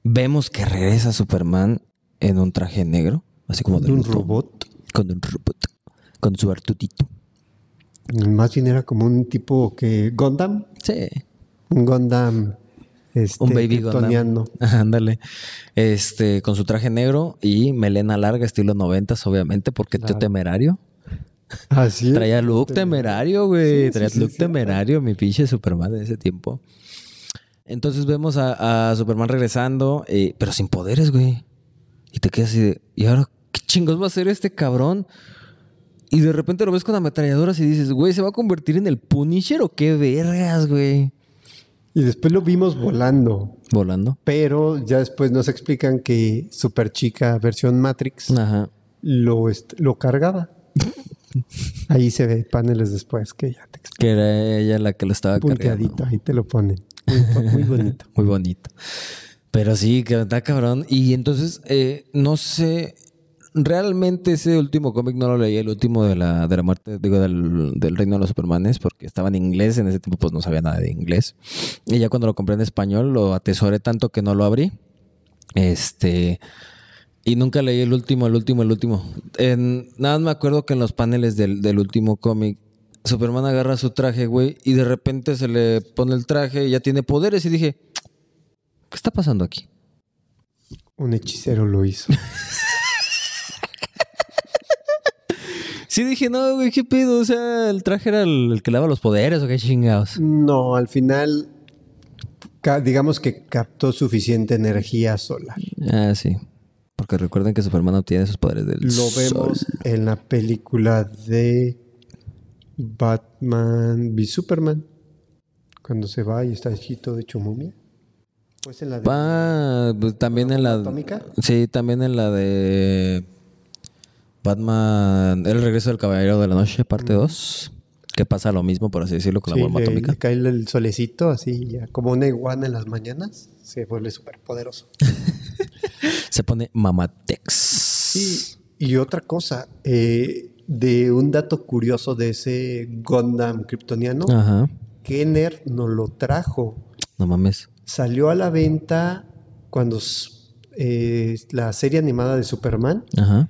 Vemos que regresa Superman en un traje negro, así como de un robot. Con un robot. Con su artutito. Más bien era como un tipo que Gundam, Sí. un Gundam, este, Un baby kryptoniano. Ándale. Este, con su traje negro y melena larga, estilo noventas, obviamente, porque tío Claro. temerario. Así es. Traía look temerario, güey. Sí, Traía sí, sí, look sí. temerario, mi pinche Superman de ese tiempo. Entonces vemos a, a Superman regresando, eh, pero sin poderes, güey. Y te quedas así de, ¿y ahora qué chingos va a hacer este cabrón? Y de repente lo ves con ametralladoras y dices, güey, ¿se va a convertir en el Punisher o qué vergas, güey? Y después lo vimos volando. Volando. Pero ya después nos explican que Super Chica versión Matrix Ajá. lo, lo cargaba. Ahí se ve paneles después que ya te explico. Que era ella la que lo estaba Punteadito, cargando. ahí te lo ponen. Muy, muy bonito. Muy bonito. Pero sí, que está cabrón. Y entonces, eh, no sé, realmente ese último cómic no lo leí, el último de la, de la muerte, digo, del, reino de los Supermanes, porque estaba en inglés, en ese tiempo pues no sabía nada de inglés. Y ya cuando lo compré en español, lo atesoré tanto que no lo abrí. Este... Y nunca leí el último, el último, el último. En, nada más me acuerdo que en los paneles del, del último cómic, Superman agarra su traje, güey, y de repente se le pone el traje y ya tiene poderes. Y dije, ¿qué está pasando aquí? Un hechicero lo hizo. Sí, dije, no, güey, ¿qué pedo? O sea, el traje era el, el que le daba los poderes o qué chingados. No, al final, digamos que captó suficiente energía solar. Ah, sí. Porque recuerden que Superman obtiene sus poderes del Lo vemos sol. en la película de Batman v Superman. Cuando se va y está escrito de chumumia. Pues en la de... Pues, también en la... atómica? Sí, también en la de Batman, El regreso del caballero de la noche, parte 2. Que pasa lo mismo, por así decirlo, con Sí, la bomba le- atómica. le cae el solecito así, ya, como una iguana en las mañanas. Se vuelve súper poderoso. Se pone Mamatex. Y, y otra cosa, eh, de un dato curioso de ese Gundam kryptoniano, Ajá. Kenner nos lo trajo. No mames. Salió a la venta cuando eh, la serie animada de Superman Ajá.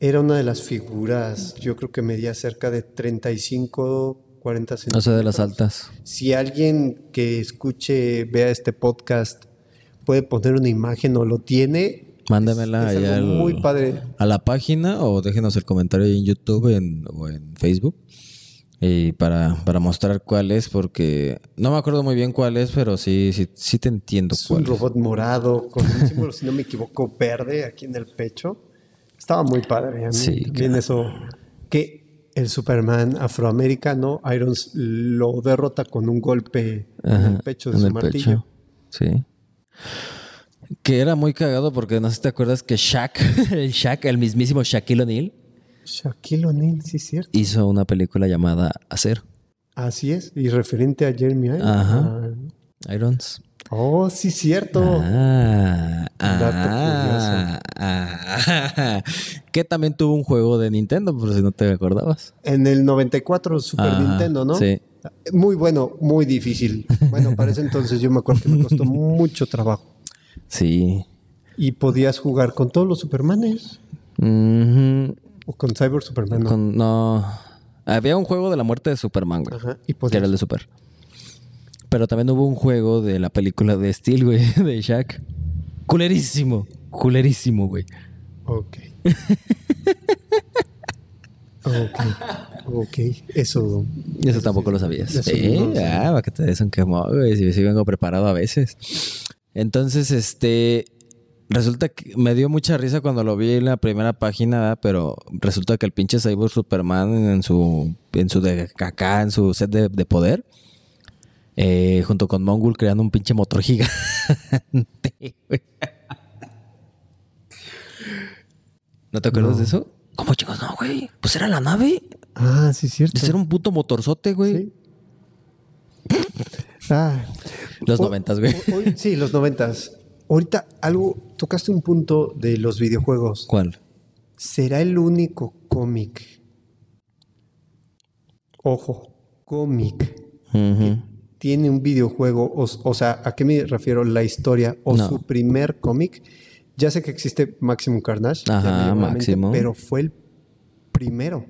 era una de las figuras, yo creo que medía cerca de 35, 40 O centímetros. sea, de las altas. Si alguien que escuche, vea este podcast, puede poner una imagen o lo tiene, Mándamela es allá algo al- muy padre. a la página o déjenos el comentario en YouTube en- o en Facebook. Y para, para mostrar cuál es, porque no me acuerdo muy bien cuál es, pero sí, sí, sí te entiendo Es cuál un robot morado con un símbolo, si no me equivoco, verde aquí en el pecho. Estaba muy padre. A mí Sí, también eso. Que el Superman afroamericano, Irons, lo derrota con un golpe en el pecho de en su el martillo. pecho. Sí. Que era muy cagado porque no sé si te acuerdas que Shaq, el Shaq, el mismísimo Shaquille O'Neal, Shaquille O'Neal, sí es cierto. hizo una película llamada Hacer. Así es. Y referente a Jeremy Irons. Ajá. Ah, Irons. Oh, sí es cierto. Ah, Ah, ah, que también tuvo un juego de Nintendo, por si no te acordabas. En el 94 Super Nintendo, ¿no? sí. Muy bueno, muy difícil. Bueno, para ese entonces yo me acuerdo que me costó mucho trabajo. Sí. Y podías jugar con todos los Supermanes. Ujú. O con Cyber Superman. ¿no? Con- no. Había un juego de la muerte de Superman, güey. Ajá. Y Que podías era el de Super. Pero también hubo un juego de la película de Steel, güey, de Shaq. Culerísimo. Culerísimo, güey. Ok. ok. Ok. Eso. Eso tampoco lo sabías. Eso Sí, no lo sabía. ah, para que te des un quemón, güey. Si sí vengo preparado a veces. Entonces, este. Resulta que me dio mucha risa cuando lo vi en la primera página, ¿verdad? pero resulta que el pinche Cyborg Superman en su en su de acá, en su set de, de poder, eh, junto con Mongul creando un pinche motor gigante. ¿No te acuerdas No. de eso? ¿Cómo chicos? No, güey. Pues era la nave. Ah, sí, cierto. Ese era un puto motorzote, güey. Sí. Ah, Los noventas, güey. hoy- sí, los noventas. Ahorita algo, tocaste un punto de los videojuegos. ¿Cuál? ¿Será el único cómic? Ojo, cómic. Ujú. Tiene un videojuego, o, o sea, ¿a qué me refiero? La historia o No. su primer cómic. Ya sé que existe Maximum Carnage, Ajá, Maximum. pero fue el primero.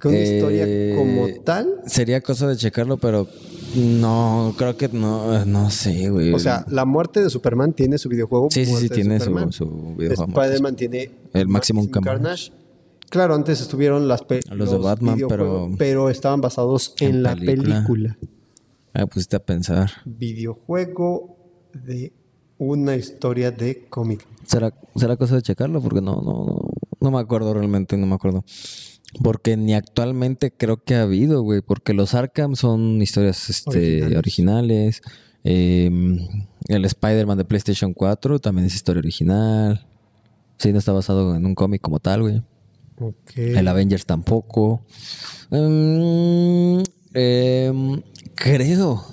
Que una Eh, historia como tal, Sería cosa de checarlo, pero no, creo que no, no sé, güey. o sea, la muerte de Superman tiene su videojuego. sí, sí, sí, tiene su, su videojuego. Spider-Man tiene El Maximum Carnage. Claro, antes estuvieron las pe- Los de Batman, pero- pero estaban basados en, en la película. película. Ah, pusiste a pensar. Videojuego de una historia de cómic. ¿Será, será cosa de checarlo? Porque no, no, no, no me acuerdo realmente, no me acuerdo. Porque ni actualmente creo que ha habido, güey. Porque los Arkham son historias este, Originales. originales. Eh, el Spider-Man de PlayStation 4 también es historia original. Sí, no está basado en un cómic como tal, güey. El Avengers tampoco. Mm, em, creo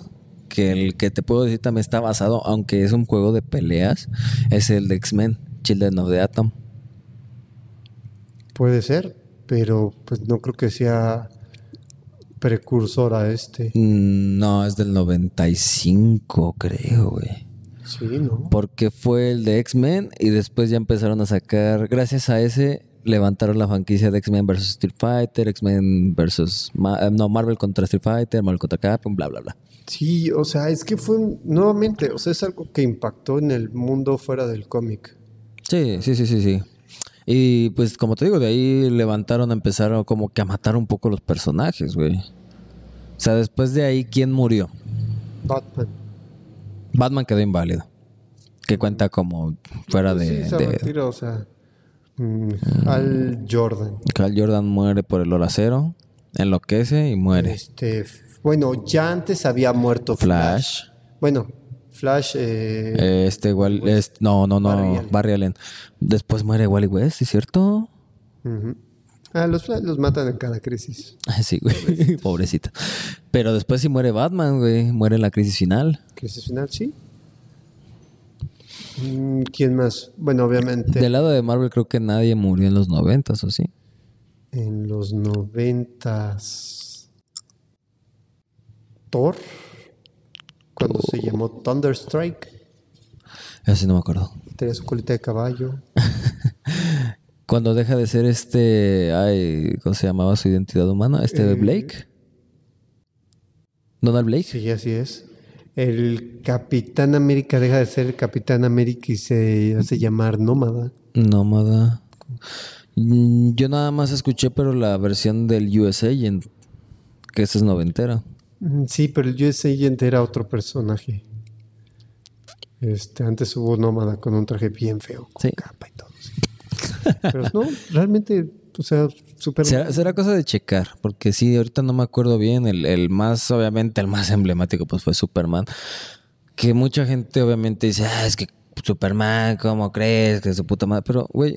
que el que te puedo decir también está basado, aunque es un juego de peleas, es el de X-Men, Children of the Atom. Puede ser, pero pues no creo que sea precursor a este. Mm, No, es del 95, creo, güey. Sí, ¿no? Porque fue el de X-Men y después ya empezaron a sacar, gracias a ese, levantaron la franquicia de X-Men vs. Street Fighter, X-Men. Ma- eh, no, Marvel contra Street Fighter, Marvel contra Capcom, bla, bla, bla. Sí, o sea, es que fue nuevamente, o sea, es algo que impactó en el mundo fuera del cómic. Sí, sí, sí, sí, sí. Y pues como te digo, de ahí levantaron, empezaron como que a matar un poco los personajes, güey. O sea, después de ahí, ¿quién murió? Batman. Batman quedó inválido. Que cuenta como fuera de... sí, se de- retiró, o sea, mm, Hal Jordan. Cal Jordan muere por el horacero, enloquece y muere. Este, bueno, ya antes había muerto Flash. Flash. Bueno, Flash, eh, Este igual... es- no, no, no. Barry Allen. Barry Allen. Después muere Wally West, ¿sí ¿es cierto? Ah, los Flash los matan en cada crisis. Sí, güey. Pobrecito. Pero después sí muere Batman, güey. Muere en la crisis final. Crisis final, sí. Mm, ¿Quién más? Bueno, obviamente Del lado de Marvel creo que nadie murió en los noventas, ¿o sí? en los noventas. Thor, cuando se llamó Thunderstrike, Eso sí no me acuerdo. tenía su colita de caballo. Cuando deja de ser este... Ay, ¿cómo se llamaba su identidad humana? Este de Eh, Blake. Donald Blake. Sí, así es. El Capitán América deja de ser el Capitán América y se hace llamar Nómada. Nómada. Yo nada más escuché, pero la versión del US Agent, que esa es noventera. Mm, Sí, pero el US Agent era otro personaje. Este, antes hubo Nómada con un traje bien feo, con Sí. capa y todo. sí. Pero no, realmente, o sea, súper... Será, será cosa de checar, porque sí, ahorita no me acuerdo bien. El, el más, obviamente, el más emblemático, pues fue Superman. Que mucha gente, obviamente, dice, ah, es que Superman, ¿cómo crees? Que es su puta madre. Pero, güey,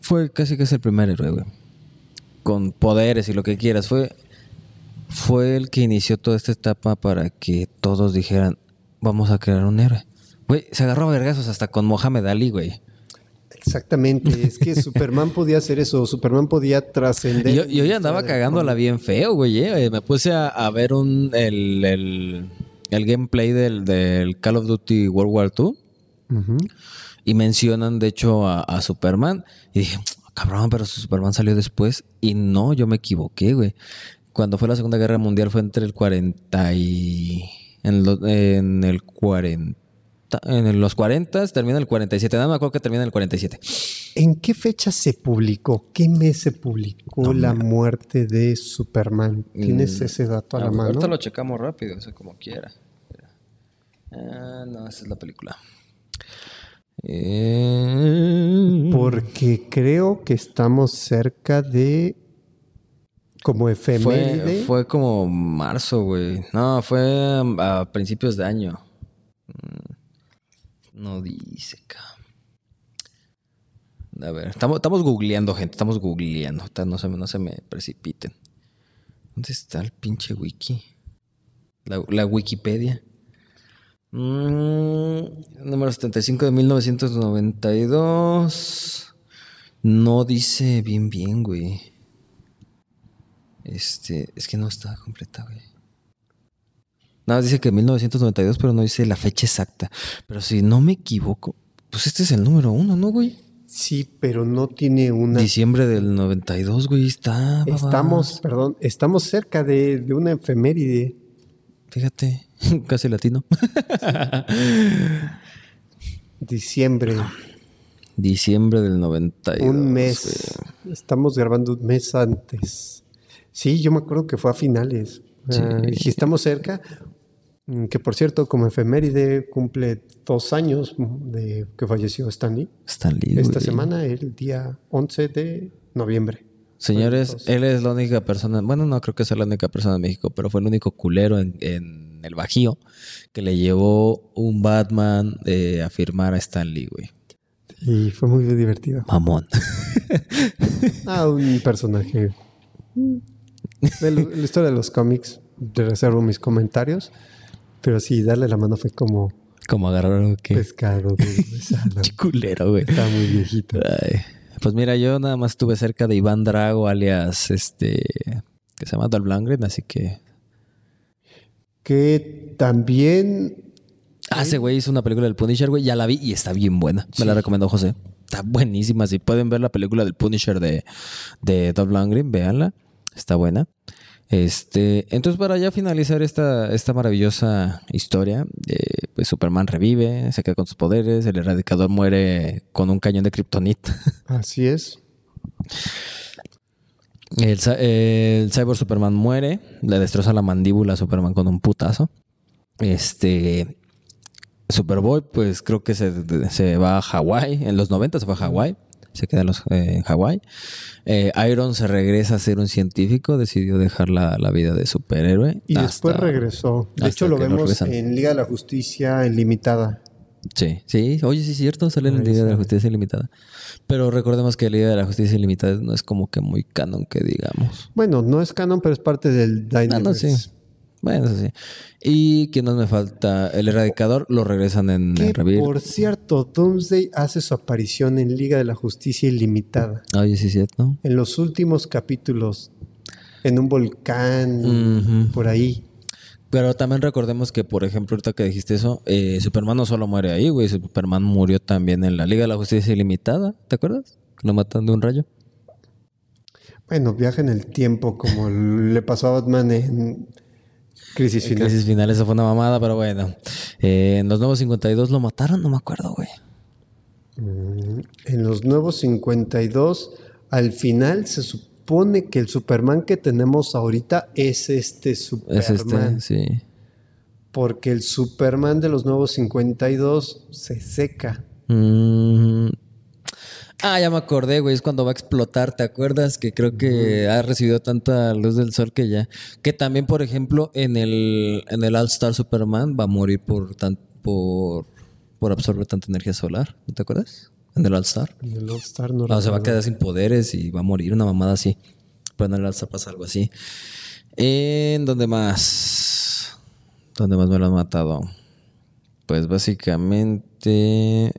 fue casi que es el primer héroe, güey. Con poderes y lo que quieras. Fue, fue el que inició toda esta etapa para que todos dijeran, vamos a crear un héroe. Güey, se agarró a vergazos hasta con Mohamed Ali, güey. Exactamente, es que Superman podía hacer eso, Superman podía trascender. Yo, yo ya andaba cagándola bien feo, güey. eh. Me puse a, a ver un, el, el, el gameplay del, del Call of Duty World War II y mencionan, de hecho, a, a Superman. Y dije, cabrón, pero su Superman salió después. Y no, yo me equivoqué, güey. Cuando fue la Segunda Guerra Mundial fue entre el 40 y... En, lo- en el 40... En los 40 termina el 47. Nada, me acuerdo que termina el 47. ¿En qué fecha se publicó? ¿Qué mes se publicó la muerte de Superman? ¿Tienes Mm, ese dato a la mano? Ahorita lo checamos rápido, o sea, como quiera. Ah, no, esa es la película. Eh, Porque creo que estamos cerca de como fue, efeméride. fue como marzo, güey. No, fue a principios de año. Mm, No dice, cabrón. A ver, estamos, estamos googleando, gente. Estamos googleando. No se, me- no se me precipiten. ¿Dónde está el pinche wiki? La, la Wikipedia. Mm, número 75 de 1992. No dice bien, bien, güey. Este, es que no está completa, güey. Nada, más dice que 1992, pero no dice la fecha exacta. Pero si no me equivoco, pues este es el número uno, ¿no, güey? Sí, pero no tiene una. Diciembre del 92, güey, está. babas. Estamos, perdón, estamos cerca de, de una efeméride. Fíjate, casi latino. Diciembre, Diciembre del 92. un mes. Estamos grabando un mes antes. Sí, yo me acuerdo que fue a finales. Ah, Sí. y estamos cerca. Que por cierto, como efeméride, cumple dos años de que falleció Stanley. Stan Lee, Esta güey. semana, el día 11 de noviembre. Señores, Entonces- él es la única persona, bueno, no creo que sea la única persona en México, pero fue el único culero en, en el Bajío que le llevó un Batman eh, a firmar a Stan Lee, güey. Y fue muy divertido. Mamón. Ah, un personaje. De la historia de los cómics, te reservo mis comentarios. Pero sí, darle la mano fue como Como agarraron que pescado de culero, güey. Está muy viejito. Ay, Pues mira, yo nada más estuve cerca de Iván Drago, alias este, que se llama Dolph Lundgren, así que. Que también Ah, ese güey hizo una película del Punisher, güey, ya la vi y está bien buena. Me la recomendó José. Está buenísima. Si pueden ver la película del Punisher de, de Dolph Lundgren, véanla. Está buena. Este, entonces, para ya finalizar esta, esta maravillosa historia, eh, pues Superman revive, se queda con sus poderes, el erradicador muere con un cañón de kriptonita. así es. El, el Cyborg Superman muere, le destroza la mandíbula a Superman con un putazo. Este. Superboy, pues creo que se, se va a Hawái. En los 90 se fue a Hawái. Se queda en, los- eh, en Hawái. Eh, Iron se regresa a ser un científico. Decidió dejar la, la vida de superhéroe. Y hasta- después regresó. De hecho, lo vemos en Liga de la Justicia Ilimitada. Sí, sí. Oye, sí es cierto. Sale en Liga de la. Justicia Ilimitada. Pero recordemos que la Liga de la Justicia Ilimitada no es como que muy canon que digamos. Bueno, no es canon, pero es parte del Ah, Dynaverse. no, sí. Bueno, eso sí. Y quién más me falta, el erradicador lo regresan en Que, Revir. por cierto, Doomsday hace su aparición en Liga de la Justicia Ilimitada. Oye, sí cierto. En los últimos capítulos, en un volcán, por ahí. Pero también recordemos que, por ejemplo, ahorita que dijiste eso, eh, Superman no solo muere ahí, güey. Superman murió también en la Liga de la Justicia Ilimitada. ¿Te acuerdas? Que lo matan de un rayo. Bueno, viaja en el tiempo, como le pasó a Batman en Crisis Final. Crisis Final, eso fue una mamada, pero bueno. Eh, en los nuevos 52 lo mataron, no me acuerdo, güey. En los nuevos 52, al final se supone que el Superman que tenemos ahorita es este Superman. Es este, sí. Porque el Superman de los nuevos 52 se seca. Mm. Ah, ya me acordé, güey. Es cuando va a explotar, ¿te acuerdas? Que creo que ha recibido tanta luz del sol que ya. Que también, por ejemplo, en el, en el All Star Superman va a morir por tan, por, por absorber tanta energía solar. ¿No te acuerdas? En el All Star. En el All-Star no O se va a quedar sin poderes y va a morir, una mamada así. Pero en el All Star pasa algo así. ¿En dónde más? ¿Dónde más me lo han matado? Pues básicamente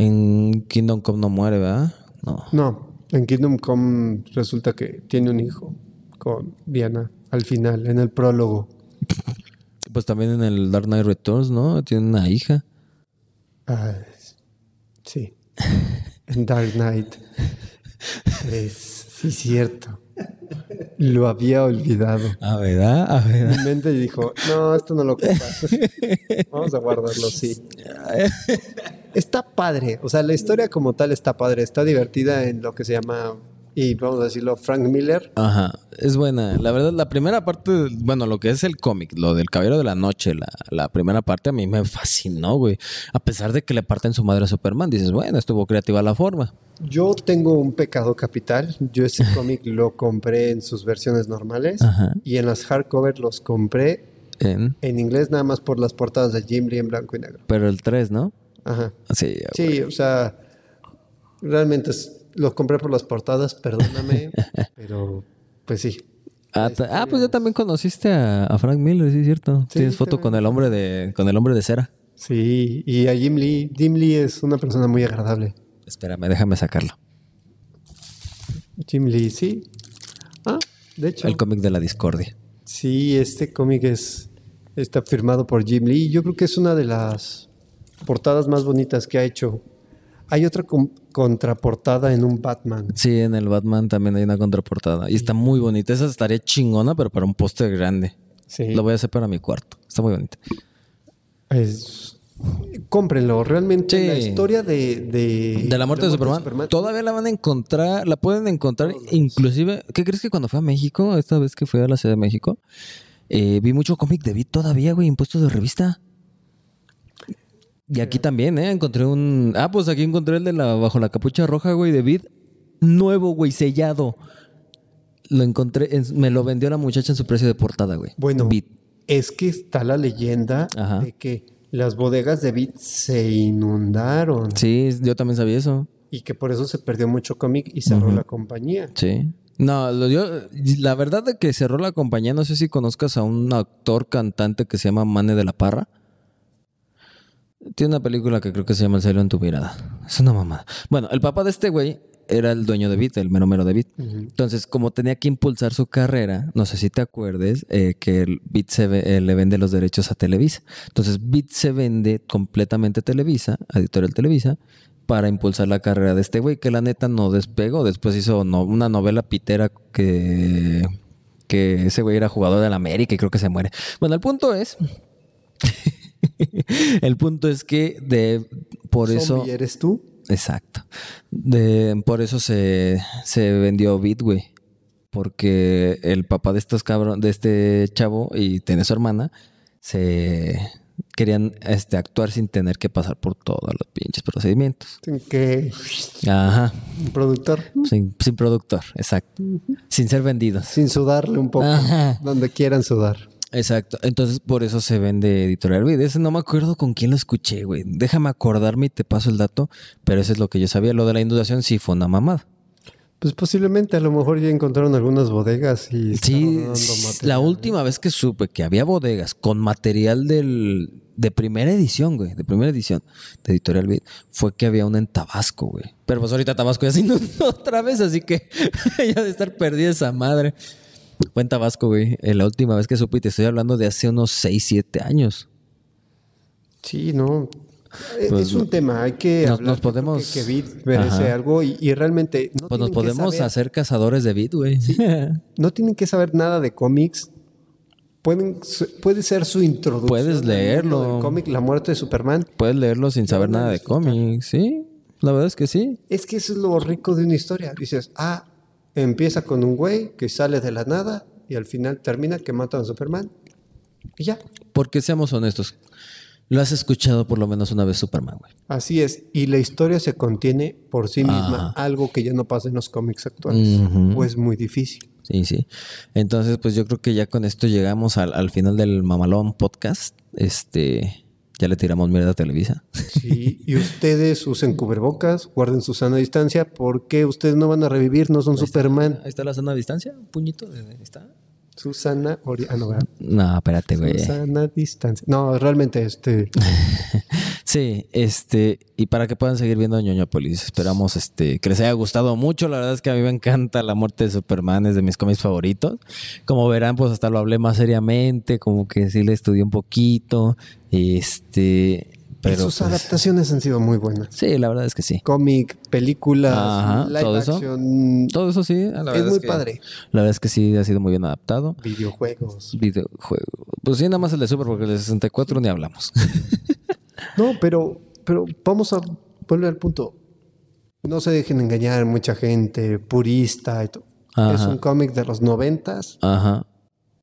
en Kingdom Come no muere, ¿verdad? No. No, en Kingdom Come resulta que tiene un hijo con Diana al final, en el prólogo. Pues también en el Dark Knight Returns, ¿no? Tiene una hija. Ah, sí. En Dark Knight. Es, sí, cierto. Lo había olvidado. Ah, ¿verdad? Ah, ¿verdad? Mi mente dijo, no, esto no lo ocupas. Vamos a guardarlo así. Está padre. O sea, la historia como tal está padre. Está divertida en lo que se llama, y vamos a decirlo, Frank Miller. Ajá, es buena. La verdad, la primera parte, bueno, lo que es el cómic, lo del Caballero de la Noche, la, la primera parte a mí me fascinó, güey. A pesar de que le parten su madre a Superman, dices, bueno, estuvo creativa la forma. Yo tengo un pecado capital. Yo ese cómic lo compré en sus versiones normales Ajá. y en las hardcover los compré En- en inglés nada más por las portadas de Jim Lee en blanco y negro. pero el 3, ¿no? Ajá. Sí, Sí, o sea, realmente es- los compré por las portadas, perdóname, pero pues sí. Ah, ta- ah, pues ya también conociste a, a Frank Miller, sí, es cierto. Sí, Tienes foto con el hombre de, con el hombre de cera. Sí, y a Jim Lee, Jim Lee es una persona muy agradable. Espérame, déjame sacarlo. Jim Lee, sí. Ah, de hecho, El cómic de la discordia. sí, este cómic es está firmado por Jim Lee. Yo creo que es una de las portadas más bonitas que ha hecho. Hay otra con- contraportada en un Batman. Sí, en el Batman también hay una contraportada. Y está muy bonita. Esa estaría chingona, pero para un póster grande. Sí. Lo voy a hacer para mi cuarto. Está muy bonita. Es- Cómprenlo. Realmente Sí. la historia de, de, De la muerte de Superman, Todavía la van a encontrar, la pueden encontrar, inclusive, ¿qué crees que cuando fue a México, esta vez que fui a la Ciudad de México, eh, vi mucho cómic de Beat todavía, güey, impuestos de revista. Y aquí también, ¿eh? Encontré un... Ah, pues aquí encontré el de la Bajo la Capucha Roja, güey, de Beat. Nuevo, güey, sellado. Lo encontré, en- me lo vendió la muchacha en su precio de portada, güey. Bueno, Beat. es que está la leyenda Ajá. de que las bodegas de Beat se inundaron Sí, yo también sabía eso. y que por eso se perdió mucho cómic y cerró la compañía. Sí. No, lo dio, la verdad de que cerró la compañía, no sé si conozcas a un actor cantante que se llama Mane de la Parra. Tiene una película que creo que se llama El cielo en tu mirada. Es una mamada. Bueno, el papá de este güey era el dueño de Beat, el mero mero de Beat. Entonces, como tenía que impulsar su carrera, no sé si te acuerdes, eh, que el Beat se ve- eh, le vende los derechos a Televisa. Entonces, Beat se vende completamente a Televisa, a Editorial Televisa, para impulsar la carrera de este güey, que la neta no despegó. Después hizo no- una novela pitera que, que ese güey era jugador de la América y creo que se muere. Bueno, el punto es... el punto es que de por eso... ¿Eres tú? Exacto. De, por eso se, se vendió güey. Porque el papá de estos cabros, de este chavo y tiene su hermana, se querían este, actuar sin tener que pasar por todos los pinches procedimientos. Sin que Ajá. un productor Sin, sin productor, exacto. Sin ser vendidos. sin sudarle un poco Ajá. donde quieran sudar. Exacto. Entonces, por eso se vende Editorial Beat. Ese no me acuerdo con quién lo escuché, güey. Déjame acordarme y te paso el dato. Pero eso es lo que yo sabía. Lo de la inundación sí fue una mamada. Pues posiblemente a lo mejor ya encontraron algunas bodegas y Sí, dando la última vez que supe que había bodegas con material del, de primera edición, güey, de primera edición de Editorial Beat, fue que había una en Tabasco, güey. Pero pues ahorita Tabasco ya se inundó otra vez, así que ya de estar perdida esa madre. Fue en Tabasco, güey, eh, la última vez que supe y te estoy hablando de hace unos 6, 7 años. Sí, no. Eh, Pues, es un tema, hay que nos- hablar. podemos- Que, merece Ajá. algo y, y realmente no Pues nos podemos saber- hacer cazadores de Beat, güey. no tienen que saber nada de cómics. Pueden, puede ser su introducción. Puedes leerlo. del cómic La muerte de Superman. Puedes leerlo sin saber nada de cómics, sí. La verdad es que sí. Es que eso es lo rico de una historia. Dices, ah, empieza con un güey que sale de la nada y al final termina que matan a Superman. Y ya. Porque seamos honestos, lo has escuchado por lo menos una vez Superman, güey. Así es. Y la historia se contiene por sí misma, Ajá. algo que ya no pasa en los cómics actuales. O es muy difícil. Sí, sí. Entonces, pues yo creo que ya con esto llegamos al, al final del Mamalón podcast. Este, ya le tiramos mierda a Televisa. Sí, y ustedes usen cubrebocas, guarden su sana distancia, porque ustedes no van a revivir, no son Superman. Ahí está la sana distancia, un puñito, ahí está. Susana Ori- ah, no, ¿verdad? No, espérate, güey. Susana Distancia. No, realmente, este. Sí, este, y para que puedan seguir viendo Ñoñopolis, esperamos este, que les haya gustado mucho. La verdad es que a mí me encanta la muerte de Superman, es de mis cómics favoritos. Como verán, pues hasta lo hablé más seriamente, como que sí le estudié un poquito. Este, pero. sus pues, adaptaciones han sido muy buenas. sí, la verdad es que sí. Cómic, películas, Ajá, live todo eso. action. Todo eso sí, la verdad es muy que- padre. La verdad es que sí, ha sido muy bien adaptado. Videojuegos. Videojuego. Pues sí, nada más el de Super, porque el de 64 ni hablamos. No, pero, pero vamos a volver al punto. No se dejen engañar mucha gente purista y todo. Es un cómic de los noventas Ajá.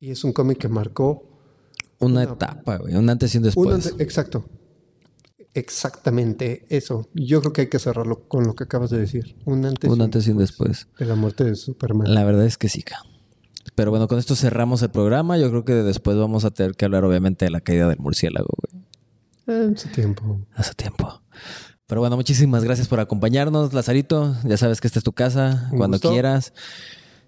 y es un cómic que marcó Una, Una- etapa, güey. Un antes y un un después. ante- exacto. Exactamente eso. Yo creo que hay que cerrarlo con lo que acabas de decir. Un antes, un antes y un después. de la muerte de Superman. La verdad es que sí, ca. Pero bueno, con esto cerramos el programa. Yo creo que después vamos a tener que hablar, obviamente, de la caída del murciélago, güey. En su tiempo. Hace tiempo. Pero bueno, muchísimas gracias por acompañarnos, Lazarito. Ya sabes que esta es tu casa, Un cuando gusto. quieras.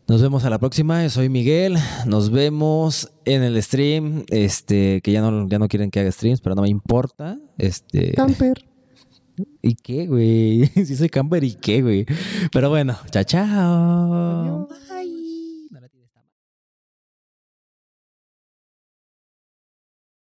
Nos vemos a la próxima. Yo soy Miguel. Nos vemos en el stream. Este, que ya no, ya no quieren que haga streams, pero no me importa. Este. Camper. ¿Y qué, güey? Si soy camper, ¿y qué, güey? Pero bueno, chao, chao.